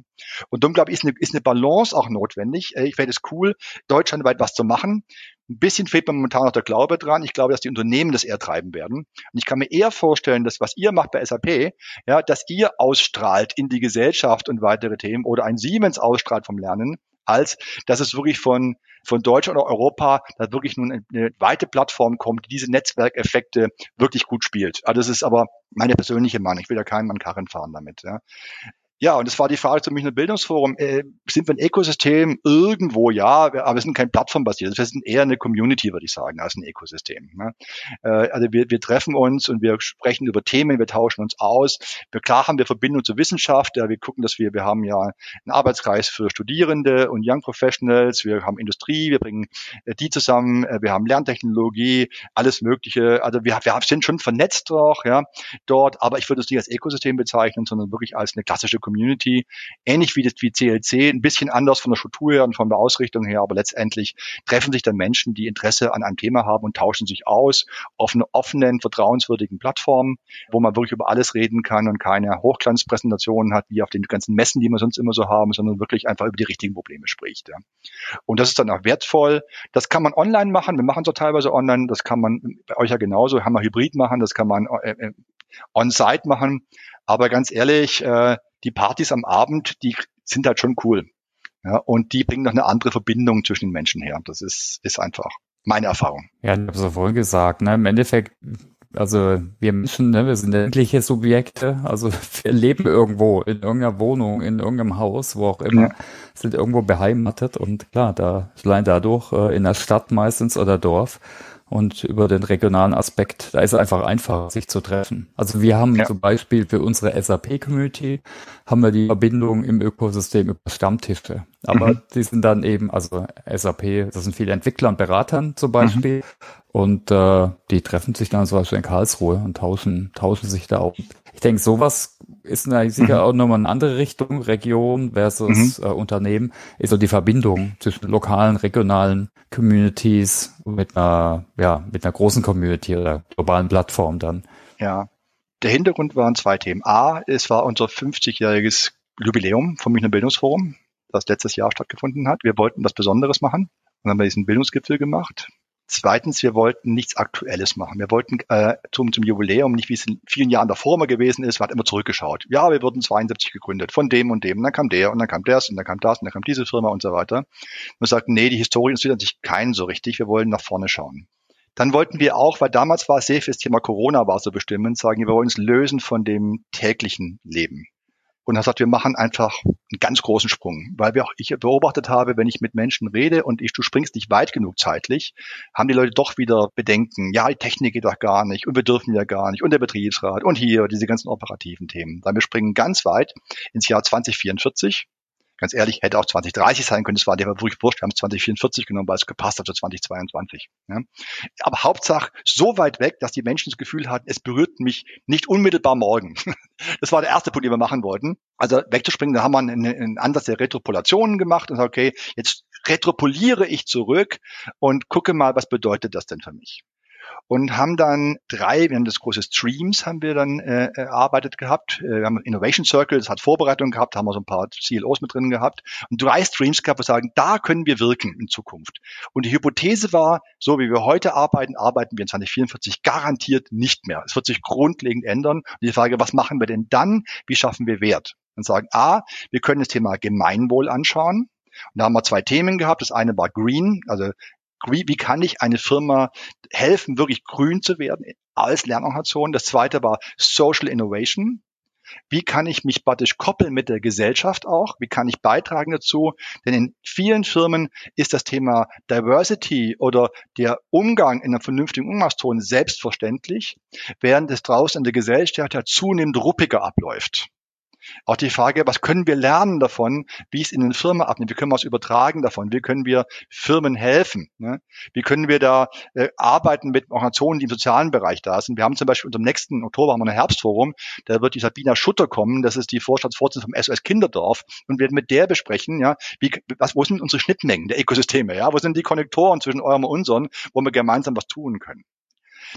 Und darum glaube ich, ist eine, ist eine Balance auch notwendig. Äh, ich fände es cool, deutschlandweit was zu machen Ein bisschen fehlt mir momentan noch der Glaube dran. Ich glaube, dass die Unternehmen das eher treiben werden. Und ich kann mir eher vorstellen, dass was ihr macht bei SAP, ja, dass ihr ausstrahlt in die Gesellschaft und weitere Themen oder ein Siemens ausstrahlt vom Lernen, als dass es wirklich von, von Deutschland oder Europa da wirklich nun eine, eine weite Plattform kommt, die diese Netzwerkeffekte wirklich gut spielt. Also das ist aber meine persönliche Meinung. Ich will da keinen an Karren fahren damit. Ja. Ja, und es war die Frage zum Münchner Bildungsforum, äh, sind wir ein Ökosystem? Irgendwo ja, aber wir sind kein plattformbasiertes. Wir sind eher eine Community, würde ich sagen, als ein Ökosystem. Ne? Äh, also wir, wir treffen uns und wir sprechen über Themen, wir tauschen uns aus. Wir, klar haben wir Verbindung zur Wissenschaft. Ja, wir gucken, dass wir, wir haben ja einen Arbeitskreis für Studierende und Young Professionals. Wir haben Industrie, wir bringen äh, die zusammen. Äh, wir haben Lerntechnologie, alles Mögliche. Also wir, wir sind schon vernetzt auch, ja, dort. Aber ich würde es nicht als Ökosystem bezeichnen, sondern wirklich als eine klassische Community, ähnlich wie das wie CLC, ein bisschen anders von der Struktur her und von der Ausrichtung her, aber letztendlich treffen sich dann Menschen, die Interesse an einem Thema haben und tauschen sich aus auf einer offenen, vertrauenswürdigen Plattform, wo man wirklich über alles reden kann und keine Hochglanzpräsentationen hat, wie auf den ganzen Messen, die wir sonst immer so haben, sondern wirklich einfach über die richtigen Probleme spricht. Ja. Und das ist dann auch wertvoll. Das kann man online machen. Wir machen es auch teilweise online. Das kann man bei euch ja genauso. Haben wir Hybrid machen. Das kann man äh, äh on-site machen. Aber ganz ehrlich, äh, die Partys am Abend, die sind halt schon cool. Ja, und die bringen noch eine andere Verbindung zwischen den Menschen her. Das ist, ist einfach meine Erfahrung. Ja, ich habe es ja vorhin gesagt, ne? Im Endeffekt, also wir Menschen, ne, wir sind endliche Subjekte, also wir leben irgendwo, in irgendeiner Wohnung, in irgendeinem Haus, wo auch immer, ja. sind irgendwo beheimatet und klar, da allein dadurch äh, in der Stadt meistens oder Dorf und über den regionalen Aspekt, da ist es einfach einfacher, sich zu treffen. Also wir haben ja. zum Beispiel für unsere SAP-Community haben wir die Verbindung im Ökosystem über Stammtische. Aber mhm. die sind dann eben, also SAP, das sind viele Entwickler und Beratern zum Beispiel. Mhm. Und äh, die treffen sich dann zum Beispiel in Karlsruhe und tauschen, tauschen sich da auch. Ich denke, sowas ist natürlich sicher mhm. auch nochmal eine andere Richtung, Region versus mhm. äh, Unternehmen, ist so die Verbindung zwischen lokalen, regionalen Communities mit einer, ja, mit einer großen Community oder globalen Plattform dann. Ja. Der Hintergrund waren zwei Themen. A, es war unser 50-jähriges Jubiläum vom Münchner Bildungsforum, das letztes Jahr stattgefunden hat. Wir wollten was Besonderes machen und haben wir diesen Bildungsgipfel gemacht. Zweitens, wir wollten nichts Aktuelles machen. Wir wollten äh, zum, zum Jubiläum, nicht wie es in vielen Jahren davor immer gewesen ist, wir hatten immer zurückgeschaut. Ja, wir wurden 72 gegründet, von dem und dem, und dann kam der und dann kam das und dann kam das und dann kam diese Firma und so weiter. Wir sagten, nee, die Historie interessiert sich keinen so richtig, wir wollen nach vorne schauen. Dann wollten wir auch, weil damals war es sehr viel das Thema Corona war so bestimmend, sagen, wir wollen uns lösen von dem täglichen Leben und hat gesagt, wir machen einfach einen ganz großen Sprung, weil wir auch, ich beobachtet habe, wenn ich mit Menschen rede und ich, du springst nicht weit genug zeitlich, haben die Leute doch wieder Bedenken, ja, die Technik geht doch gar nicht und wir dürfen ja gar nicht und der Betriebsrat und hier diese ganzen operativen Themen. Dann wir springen ganz weit ins Jahr 2044 ganz ehrlich, hätte auch 2030 sein können. Das war der wirklich wurscht. Wir haben es 2044 genommen, weil es gepasst hat zu 2022. Ja. Aber Hauptsache so weit weg, dass die Menschen das Gefühl hatten, es berührt mich nicht unmittelbar morgen. Das war der erste Punkt, den wir machen wollten. Also wegzuspringen, da haben wir einen, einen Ansatz der Retropolationen gemacht und gesagt, okay, jetzt retropoliere ich zurück und gucke mal, was bedeutet das denn für mich? Und haben dann drei, wir haben das große Streams haben wir dann äh, erarbeitet gehabt. Äh, wir haben Innovation Circle, das hat Vorbereitung gehabt, haben wir so ein paar CLOs mit drin gehabt und drei Streams gehabt, wo wir sagen, da können wir wirken in Zukunft. Und die Hypothese war, so wie wir heute arbeiten, arbeiten wir in 2044 garantiert nicht mehr. Es wird sich grundlegend ändern. Und die Frage, was machen wir denn dann? Wie schaffen wir Wert? Und sagen, A, wir können das Thema Gemeinwohl anschauen. Und da haben wir zwei Themen gehabt. Das eine war Green, also wie kann ich eine Firma helfen, wirklich grün zu werden als Lernorganisation? Das zweite war Social Innovation. Wie kann ich mich praktisch koppeln mit der Gesellschaft auch? Wie kann ich beitragen dazu? Denn in vielen Firmen ist das Thema Diversity oder der Umgang in einem vernünftigen Umgangston selbstverständlich, während es draußen in der Gesellschaft ja zunehmend ruppiger abläuft. Auch die Frage, was können wir lernen davon, wie es in den Firmen abnimmt? Wie können wir es übertragen davon? Wie können wir Firmen helfen? Ne? Wie können wir da äh, arbeiten mit Organisationen, die im sozialen Bereich da sind? Wir haben zum Beispiel unserem nächsten Oktober haben wir ein Herbstforum, da wird die Sabina Schutter kommen, das ist die Vorstandsvorsitzende vom SOS Kinderdorf und werden mit der besprechen, ja, wie, was, wo sind unsere Schnittmengen der Ökosysteme, ja, wo sind die Konnektoren zwischen eurem und unseren, wo wir gemeinsam was tun können?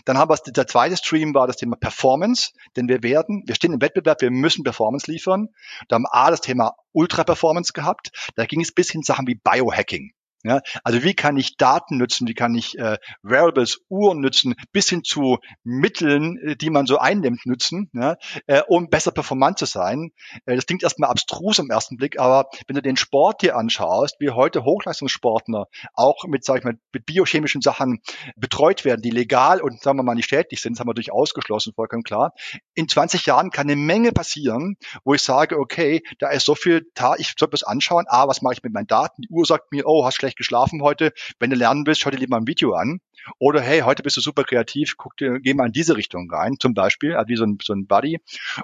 Dann haben wir der zweite Stream war das Thema Performance, denn wir werden, wir stehen im Wettbewerb, wir müssen Performance liefern. Da haben A das Thema Ultra Performance gehabt. Da ging es bis hin Sachen wie Biohacking. Ja, also wie kann ich Daten nutzen, wie kann ich äh, Wearables, Uhren nutzen, bis hin zu Mitteln, äh, die man so einnimmt, nutzen, ja, äh, um besser performant zu sein. Äh, das klingt erstmal abstrus am ersten Blick, aber wenn du den Sport dir anschaust, wie heute Hochleistungssportler auch mit, sag ich mal, mit biochemischen Sachen betreut werden, die legal und sagen wir mal nicht schädlich sind, das haben wir durch ausgeschlossen, vollkommen klar. In 20 Jahren kann eine Menge passieren, wo ich sage, okay, da ist so viel, ich sollte es anschauen, ah, was mache ich mit meinen Daten? Die Uhr sagt mir, oh, hast schlecht schlecht geschlafen heute. Wenn du lernen willst, schau dir lieber ein Video an. Oder hey, heute bist du super kreativ, guck dir, geh mal in diese Richtung rein, zum Beispiel, wie so ein, so ein Buddy.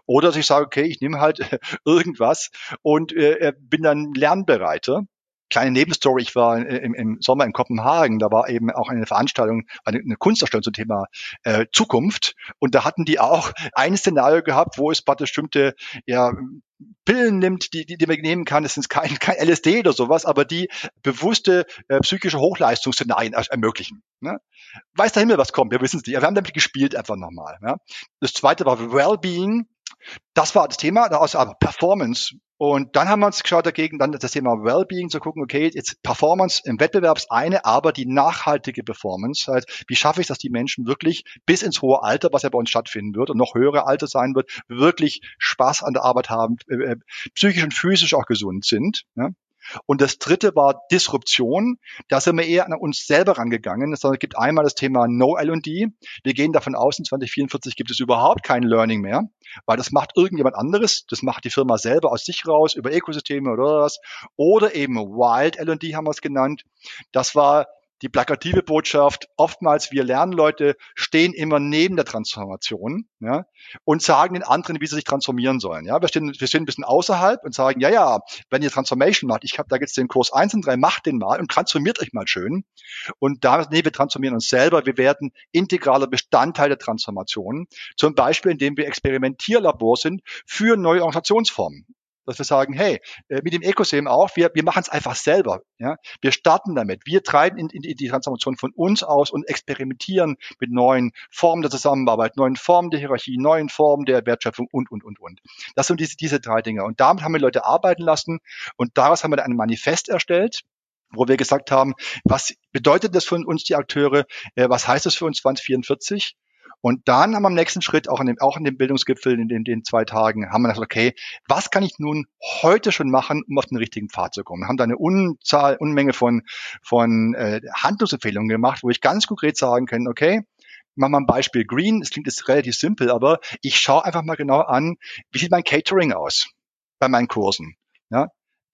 Oder dass ich sage, okay, ich nehme halt irgendwas und äh, bin dann lernbereiter kleine Nebenstory, ich war im, im, Sommer in Kopenhagen, da war eben auch eine Veranstaltung, eine, eine Kunstausstellung zum Thema äh, Zukunft und da hatten die auch ein Szenario gehabt, wo es bestimmte ja, Pillen nimmt, die, die, die man nehmen kann. Das sind kein, kein LSD oder sowas, aber die bewusste äh, psychische Hochleistungsszenarien ermöglichen. Ne? Weiß der Himmel, was kommt, wir wissen es nicht. Wir haben damit gespielt einfach nochmal. Ja? Das zweite war Wellbeing. Das war das Thema, da aber Performance. Und dann haben wir uns geschaut dagegen, dann das Thema Wellbeing zu gucken, okay, jetzt Performance im Wettbewerb ist eine, aber die nachhaltige Performance, heißt, wie schaffe ich, dass die Menschen wirklich bis ins hohe Alter, was ja bei uns stattfinden wird und noch höhere Alter sein wird, wirklich Spaß an der Arbeit haben, äh, äh psychisch und physisch auch gesund sind. Ja? Und das dritte war Disruption. Da sind wir eher an uns selber rangegangen. Es gibt einmal das Thema No L&D. Wir gehen davon aus, in 2044 gibt es überhaupt kein Learning mehr, weil das macht irgendjemand anderes. Das macht die Firma selber aus sich raus, über Ökosysteme oder was. Oder eben Wild L&D haben wir es genannt. Das war die plakative Botschaft, oftmals wir Lernleute stehen immer neben der Transformation ja, und sagen den anderen, wie sie sich transformieren sollen. Ja, wir stehen, wir stehen ein bisschen außerhalb und sagen, ja, ja, wenn ihr Transformation macht, ich habe da jetzt den Kurs 1 und 3, macht den mal und transformiert euch mal schön. Und da, nee, wir transformieren uns selber, wir werden integraler Bestandteil der Transformation. Zum Beispiel, indem wir Experimentierlabor sind für neue Organisationsformen dass wir sagen, hey, äh, mit dem Ecosystem auch, wir, wir machen es einfach selber. Ja? Wir starten damit. Wir treiben in, in, in die Transformation von uns aus und experimentieren mit neuen Formen der Zusammenarbeit, neuen Formen der Hierarchie, neuen Formen der Wertschöpfung und, und, und, und. Das sind diese, diese drei Dinge. Und damit haben wir Leute arbeiten lassen und daraus haben wir dann ein Manifest erstellt, wo wir gesagt haben, was bedeutet das für uns, die Akteure, äh, was heißt das für uns 2044? Und dann haben wir am nächsten Schritt, auch in dem, auch in dem Bildungsgipfel in den, den zwei Tagen, haben wir gesagt, okay, was kann ich nun heute schon machen, um auf den richtigen Pfad zu kommen? Wir haben da eine Unzahl, Unmenge von, von äh, Handlungsempfehlungen gemacht, wo ich ganz konkret sagen kann, okay, mach mal ein Beispiel Green, es klingt jetzt relativ simpel, aber ich schaue einfach mal genau an, wie sieht mein Catering aus bei meinen Kursen? Ja,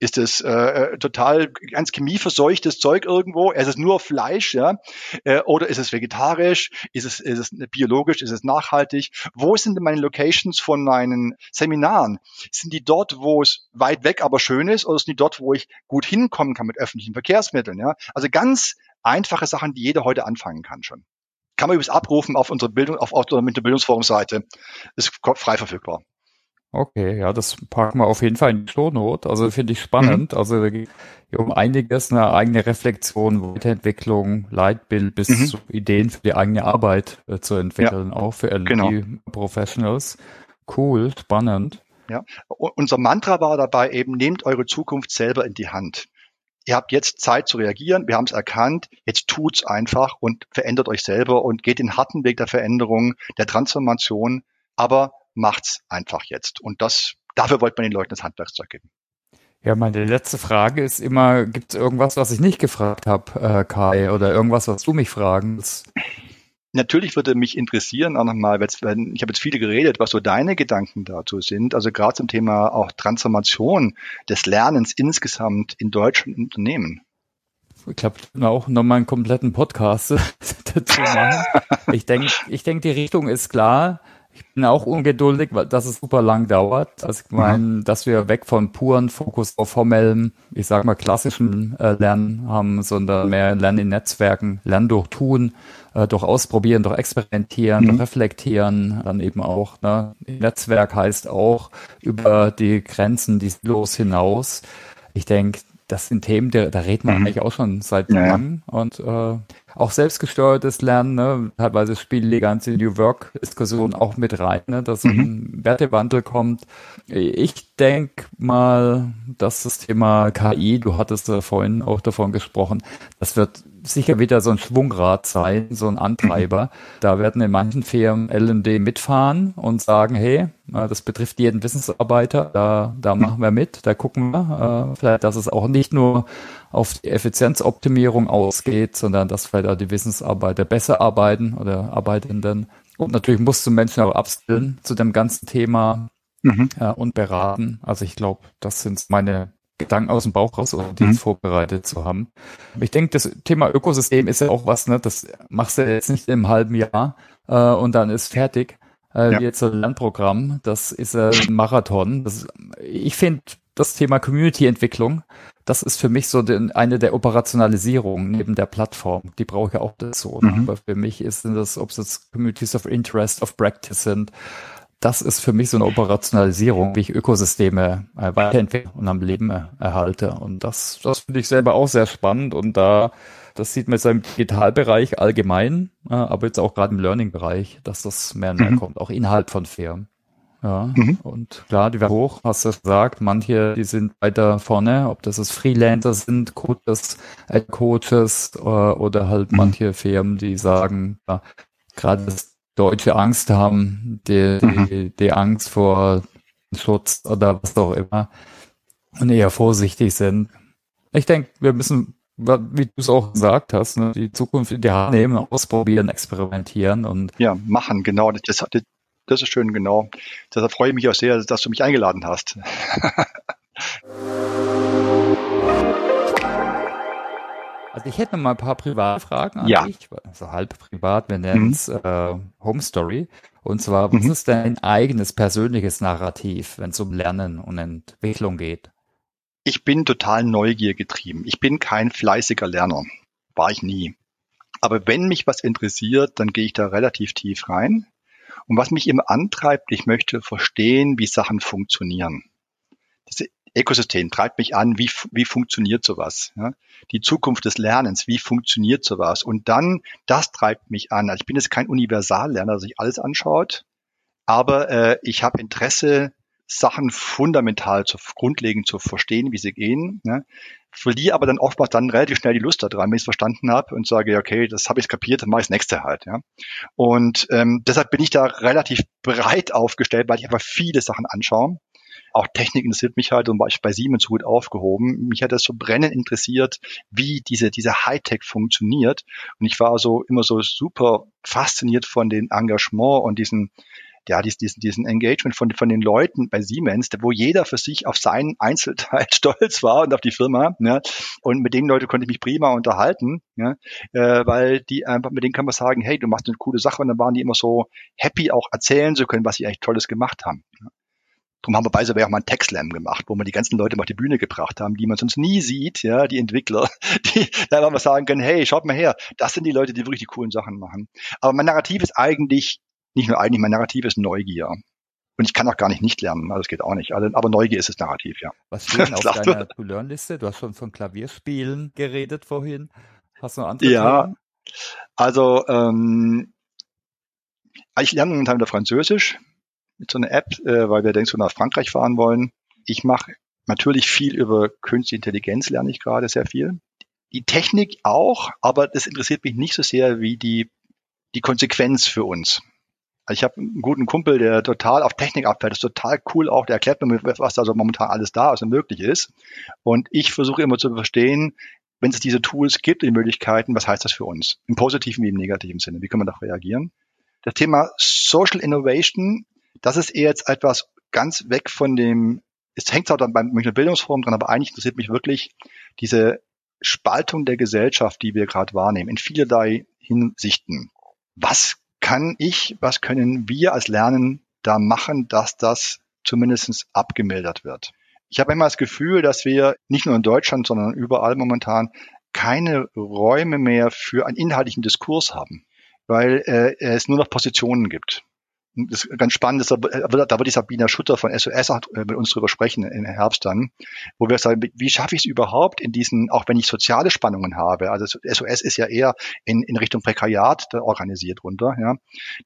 ist es äh, äh, total ganz chemieverseuchtes Zeug irgendwo? Ist es nur Fleisch, ja? Äh, oder ist es vegetarisch? Ist es, ist es biologisch? Ist es nachhaltig? Wo sind meine Locations von meinen Seminaren? Sind die dort, wo es weit weg, aber schön ist, oder sind die dort, wo ich gut hinkommen kann mit öffentlichen Verkehrsmitteln? Ja? Also ganz einfache Sachen, die jeder heute anfangen kann schon. Kann man übrigens abrufen auf unsere Bildung, auf, auf der Bildungsforumseite. Ist frei verfügbar. Okay, ja, das packen wir auf jeden Fall in die Shownote. Also finde ich spannend. Mhm. Also um einiges, eine eigene Reflexion, Weiterentwicklung, Leitbild bis mhm. zu Ideen für die eigene Arbeit äh, zu entwickeln, ja, auch für LD genau. Professionals. Cool, spannend. Ja, unser Mantra war dabei eben, nehmt eure Zukunft selber in die Hand. Ihr habt jetzt Zeit zu reagieren, wir haben es erkannt, jetzt tut's einfach und verändert euch selber und geht den harten Weg der Veränderung, der Transformation, aber macht's einfach jetzt. Und das, dafür wollte man den Leuten das Handwerkszeug geben. Ja, meine letzte Frage ist immer, gibt es irgendwas, was ich nicht gefragt habe, äh, Kai, oder irgendwas, was du mich fragen willst? Natürlich würde mich interessieren, auch nochmal, ich habe jetzt viele geredet, was so deine Gedanken dazu sind. Also gerade zum Thema auch Transformation des Lernens insgesamt in deutschen Unternehmen. Ich glaube, auch nochmal einen kompletten Podcast dazu machen. Ich denke, ich denke, die Richtung ist klar. Ich bin auch ungeduldig, weil das es super lang dauert. Also ich meine, mhm. dass wir weg von puren Fokus auf formellem, ich sag mal klassischen äh, Lernen haben, sondern mehr Lernen in Netzwerken, Lernen durch Tun, äh, durch Ausprobieren, durch Experimentieren, mhm. durch Reflektieren, dann eben auch. Ne? Netzwerk heißt auch über die Grenzen, die Silos hinaus. Ich denke, das sind Themen, da, da reden wir mhm. eigentlich auch schon seit ja, langem. Und äh, auch selbstgesteuertes Lernen, ne? teilweise spielen die ganze New Work-Diskussion auch mit rein, ne? dass mhm. ein Wertewandel kommt. Ich denke mal, dass das Thema KI, du hattest da vorhin auch davon gesprochen, das wird sicher wieder so ein Schwungrad sein, so ein Antreiber. Da werden in manchen Firmen L&D mitfahren und sagen, hey, das betrifft jeden Wissensarbeiter, da, da machen wir mit, da gucken wir, äh, vielleicht, dass es auch nicht nur auf die Effizienzoptimierung ausgeht, sondern dass vielleicht auch die Wissensarbeiter besser arbeiten oder Arbeitenden. Und natürlich musst du Menschen auch abstellen zu dem ganzen Thema mhm. ja, und beraten. Also ich glaube, das sind meine Gedanken aus dem Bauch raus, um die mhm. vorbereitet zu haben. Ich denke, das Thema Ökosystem ist ja auch was, ne, das machst du jetzt nicht im halben Jahr äh, und dann ist fertig. Äh, ja. Wie jetzt so ein Lernprogramm, das ist äh, ein Marathon. Das, ich finde das Thema Community-Entwicklung, das ist für mich so den, eine der Operationalisierungen neben der Plattform. Die brauche ich auch dazu. Ne? Mhm. Aber für mich ist das, ob es jetzt Communities of Interest, of Practice sind, das ist für mich so eine Operationalisierung, wie ich Ökosysteme äh, weiterentwickle und am Leben äh, erhalte. Und das, das finde ich selber auch sehr spannend. Und da, das sieht man jetzt im Digitalbereich allgemein, äh, aber jetzt auch gerade im Learning-Bereich, dass das mehr und mehr mhm. kommt, auch innerhalb von Firmen. Ja, mhm. und klar, die werden hoch, hast du gesagt, manche, die sind weiter vorne, ob das ist Freelancer sind, Coaches, Coaches äh, oder halt mhm. manche Firmen, die sagen, ja, gerade das Deutsche Angst haben, die, mhm. die, die Angst vor Schutz oder was auch immer und eher vorsichtig sind. Ich denke, wir müssen, wie du es auch gesagt hast, ne, die Zukunft in die Hand nehmen, ausprobieren, experimentieren und ja, machen, genau. Das, das, das ist schön, genau. Deshalb freue ich mich auch sehr, dass du mich eingeladen hast. Also ich hätte noch mal ein paar private Fragen an ja. dich, also halb privat, wir nennen es mhm. äh, Home Story. Und zwar, was mhm. ist dein eigenes persönliches Narrativ, wenn es um Lernen und Entwicklung geht? Ich bin total neugiergetrieben. Ich bin kein fleißiger Lerner. War ich nie. Aber wenn mich was interessiert, dann gehe ich da relativ tief rein. Und was mich immer antreibt, ich möchte verstehen, wie Sachen funktionieren. Das Ökosystem treibt mich an, wie, wie funktioniert sowas? Ja? Die Zukunft des Lernens, wie funktioniert sowas? Und dann, das treibt mich an. Also ich bin jetzt kein Universallerner, der sich alles anschaut, aber äh, ich habe Interesse, Sachen fundamental zu, grundlegend zu verstehen, wie sie gehen. Ne? Verliere aber dann oftmals dann relativ schnell die Lust daran, wenn ich es verstanden habe und sage, okay, das habe ich kapiert, dann mache ich das nächste halt. Ja? Und ähm, deshalb bin ich da relativ breit aufgestellt, weil ich einfach viele Sachen anschaue auch Technik interessiert mich halt und war ich bei Siemens gut aufgehoben. Mich hat das so brennend interessiert, wie diese, diese Hightech funktioniert. Und ich war so immer so super fasziniert von dem Engagement und diesen, ja, diesen, diesen Engagement von, von den Leuten bei Siemens, wo jeder für sich auf seinen Einzelteil stolz war und auf die Firma. Ja, und mit den Leuten konnte ich mich prima unterhalten, ja, äh, weil die einfach, mit denen kann man sagen, hey, du machst eine coole Sache und dann waren die immer so happy, auch erzählen zu können, was sie eigentlich Tolles gemacht haben. Ja. Darum haben wir bei auch mal einen Tech-Slam gemacht, wo wir die ganzen Leute mal auf die Bühne gebracht haben, die man sonst nie sieht, ja, die Entwickler, die da einfach mal sagen können, hey, schaut mal her, das sind die Leute, die wirklich die coolen Sachen machen. Aber mein Narrativ ist eigentlich, nicht nur eigentlich, mein Narrativ ist Neugier. Und ich kann auch gar nicht nicht lernen, also das geht auch nicht. Also, aber Neugier ist das Narrativ, ja. Was steht auf deiner To-Learn-Liste? Du hast schon von Klavierspielen geredet vorhin. Hast du noch andere Ja, Themen? also ähm, ich lerne momentan wieder Französisch mit so einer App, äh, weil wir denkst so nach Frankreich fahren wollen. Ich mache natürlich viel über Künstliche Intelligenz, lerne ich gerade sehr viel. Die Technik auch, aber das interessiert mich nicht so sehr wie die, die Konsequenz für uns. Also ich habe einen guten Kumpel, der total auf Technik abfällt. Das ist total cool auch. Der erklärt mir, was da so momentan alles da ist und möglich ist. Und ich versuche immer zu verstehen, wenn es diese Tools gibt, die Möglichkeiten, was heißt das für uns? Im positiven wie im negativen Sinne. Wie kann man darauf reagieren? Das Thema Social Innovation das ist eher jetzt etwas ganz weg von dem, es hängt zwar dann beim Münchner Bildungsforum dran, aber eigentlich interessiert mich wirklich diese Spaltung der Gesellschaft, die wir gerade wahrnehmen, in vielerlei Hinsichten. Was kann ich, was können wir als Lernen da machen, dass das zumindest abgemildert wird? Ich habe immer das Gefühl, dass wir nicht nur in Deutschland, sondern überall momentan keine Räume mehr für einen inhaltlichen Diskurs haben, weil äh, es nur noch Positionen gibt. Das ist ganz spannend, da wird die Sabina Schutter von SOS auch äh, mit uns drüber sprechen im Herbst dann, wo wir sagen, wie schaffe ich es überhaupt in diesen, auch wenn ich soziale Spannungen habe, also SOS ist ja eher in, in Richtung Prekariat organisiert runter, ja.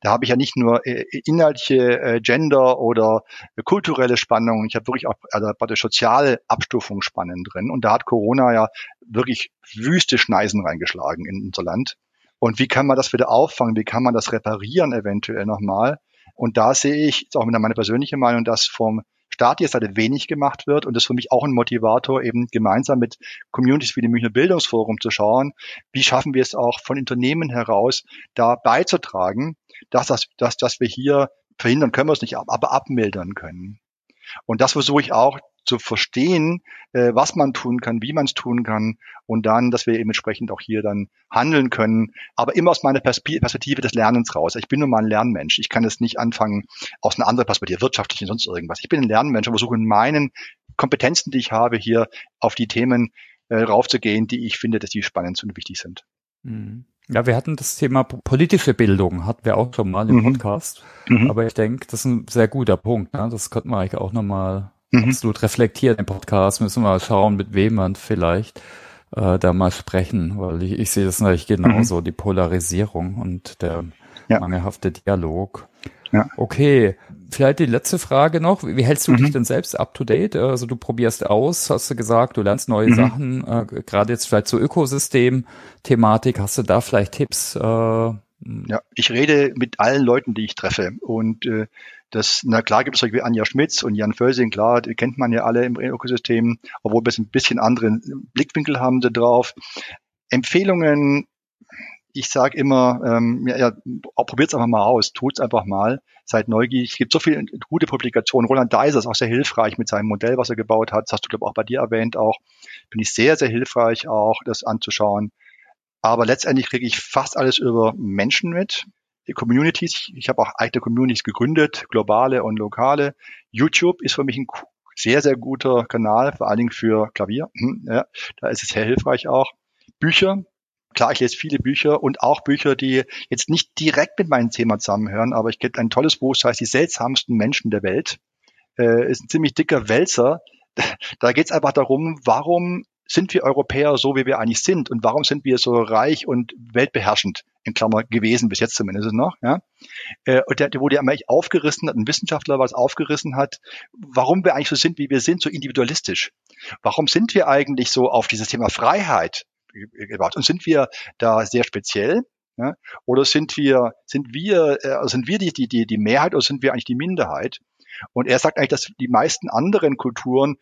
Da habe ich ja nicht nur äh, inhaltliche äh, Gender oder kulturelle Spannungen, ich habe wirklich auch also bei der soziale Abstufung Spannen drin und da hat Corona ja wirklich wüste Schneisen reingeschlagen in unser Land. Und wie kann man das wieder auffangen? Wie kann man das reparieren eventuell nochmal? Und da sehe ich, ist auch meine persönliche Meinung, dass vom Staat jetzt halt wenig gemacht wird und das ist für mich auch ein Motivator, eben gemeinsam mit Communities wie dem Münchner Bildungsforum zu schauen, wie schaffen wir es auch von Unternehmen heraus, da beizutragen, dass, das, dass, dass wir hier verhindern können wir es nicht, aber abmildern können. Und das versuche ich auch zu verstehen, äh, was man tun kann, wie man es tun kann und dann, dass wir eben entsprechend auch hier dann handeln können, aber immer aus meiner Perspektive des Lernens raus. Ich bin nun mal ein Lernmensch. Ich kann es nicht anfangen aus einer anderen Perspektive, wirtschaftlich und sonst irgendwas. Ich bin ein Lernmensch und versuche in meinen Kompetenzen, die ich habe, hier auf die Themen äh, raufzugehen, die ich finde, dass die spannend und wichtig sind. Mhm. Ja, wir hatten das Thema politische Bildung, hatten wir auch schon mal im mhm. Podcast. Mhm. Aber ich denke, das ist ein sehr guter Punkt. Ne? Das könnten wir eigentlich auch nochmal mhm. absolut reflektieren im Podcast. Müssen wir mal schauen, mit wem man vielleicht äh, da mal sprechen, weil ich, ich sehe das natürlich genauso, mhm. die Polarisierung und der ja. mangelhafte Dialog. Ja. Okay, vielleicht die letzte Frage noch. Wie hältst du mhm. dich denn selbst up to date? Also du probierst aus, hast du gesagt, du lernst neue mhm. Sachen, äh, gerade jetzt vielleicht zur Ökosystem-Thematik. Hast du da vielleicht Tipps? Äh, ja, ich rede mit allen Leuten, die ich treffe. Und äh, das, na klar gibt es solche wie Anja Schmitz und Jan Völsing, klar, die kennt man ja alle im Ökosystem, obwohl wir ein bisschen anderen Blickwinkel haben da drauf. Empfehlungen, ich sage immer, ähm, ja, ja, probiert es einfach mal aus, tut's einfach mal, seid neugierig. Es gibt so viele gute Publikationen. Roland Deiser ist auch sehr hilfreich mit seinem Modell, was er gebaut hat. Das hast du, glaube ich, auch bei dir erwähnt auch. Finde ich sehr, sehr hilfreich auch, das anzuschauen. Aber letztendlich kriege ich fast alles über Menschen mit. Die Communities, ich habe auch eigene Communities gegründet, globale und lokale. YouTube ist für mich ein sehr, sehr guter Kanal, vor allen Dingen für Klavier. Hm, ja, da ist es sehr hilfreich auch. Bücher, klar, ich lese viele Bücher und auch Bücher, die jetzt nicht direkt mit meinem Thema zusammenhören, aber ich kenne ein tolles Buch, das heißt Die seltsamsten Menschen der Welt. Äh, ist ein ziemlich dicker Wälzer. Da geht es einfach darum, warum sind wir Europäer so, wie wir eigentlich sind und warum sind wir so reich und weltbeherrschend in Klammer gewesen, bis jetzt zumindest noch, ja. Äh, und der, der wurde ja eigentlich aufgerissen hat, ein Wissenschaftler was aufgerissen hat, warum wir eigentlich so sind, wie wir sind, so individualistisch. Warum sind wir eigentlich so auf dieses Thema Freiheit gebracht? Und sind wir da sehr speziell? Ja? Oder sind wir, sind wir, äh, sind wir die, die, die Mehrheit oder sind wir eigentlich die Minderheit? Und er sagt eigentlich, dass die meisten anderen Kulturen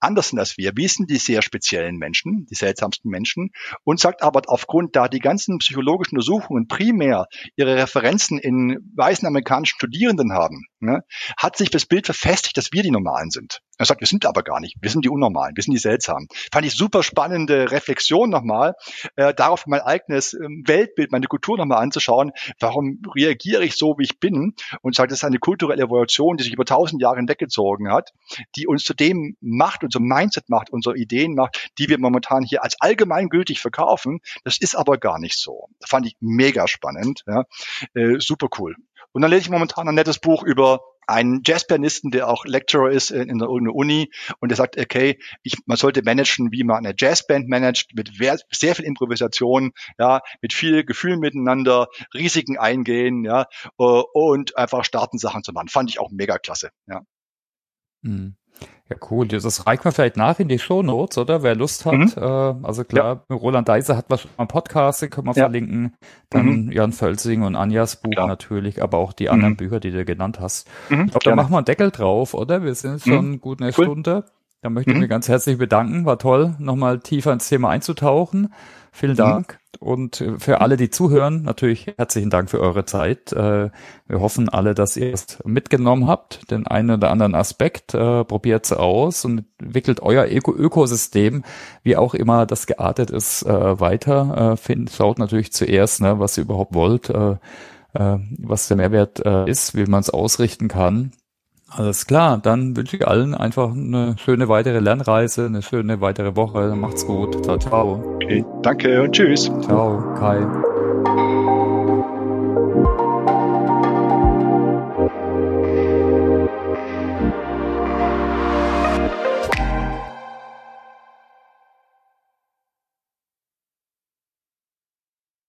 anders sind als wir. Sind die sehr speziellen Menschen, die seltsamsten Menschen und sagt aber aufgrund da die ganzen psychologischen Untersuchungen primär ihre Referenzen in weißen amerikanischen Studierenden haben, ne, hat sich das Bild verfestigt, dass wir die Normalen sind. Er sagt, wir sind aber gar nicht. Wir sind die Unnormalen. Wir sind die Seltsamen. Fand ich super spannende Reflexion nochmal, äh, darauf mein eigenes äh, Weltbild, meine Kultur nochmal anzuschauen. Warum reagiere ich so, wie ich bin? Und sagt, das ist eine kulturelle Evolution, die sich über tausend Jahre hinweggezogen hat, die uns zu dem macht, unser Mindset macht, unsere Ideen macht, die wir momentan hier als allgemeingültig verkaufen. Das ist aber gar nicht so. Fand ich mega spannend. Ja. Äh, super cool. Und dann lese ich momentan ein nettes Buch über einen Jazzpianisten, der auch Lecturer ist in, in irgendeiner Uni und der sagt, okay, ich, man sollte managen, wie man eine Jazzband managt, mit sehr viel Improvisation, ja, mit viel Gefühl miteinander, Risiken eingehen, ja, äh, und einfach starten Sachen zu machen. Fand ich auch mega klasse, ja. Mhm. Ja, cool. Das reicht man vielleicht nach in die Show Notes, oder? Wer Lust hat. Mhm. Äh, also klar, ja. Roland Deiser hat was schon mal Podcast, den können wir ja. verlinken. Dann mhm. Jan Völsing und Anjas Buch klar. natürlich, aber auch die anderen mhm. Bücher, die du genannt hast. Mhm. Ich glaube, da machen wir einen Deckel drauf, oder? Wir sind schon mhm. gut eine cool. Stunde. Da möchte ich mich ganz herzlich bedanken. War toll, nochmal tiefer ins Thema einzutauchen. Vielen mhm. Dank. Mhm. Und für alle, die zuhören, natürlich herzlichen Dank für eure Zeit. Äh, wir hoffen alle, dass ihr es mitgenommen habt, den einen oder anderen Aspekt. Äh, Probiert es aus und entwickelt euer Ökosystem, wie auch immer das geartet ist, äh, weiter. Schaut natürlich zuerst, ne, was ihr überhaupt wollt, was der Mehrwert ist, wie man es ausrichten kann. Alles klar, dann wünsche ich allen einfach eine schöne weitere Lernreise, eine schöne weitere Woche. Macht's gut. Ciao, ciao. Okay, danke und tschüss. Ciao, Kai.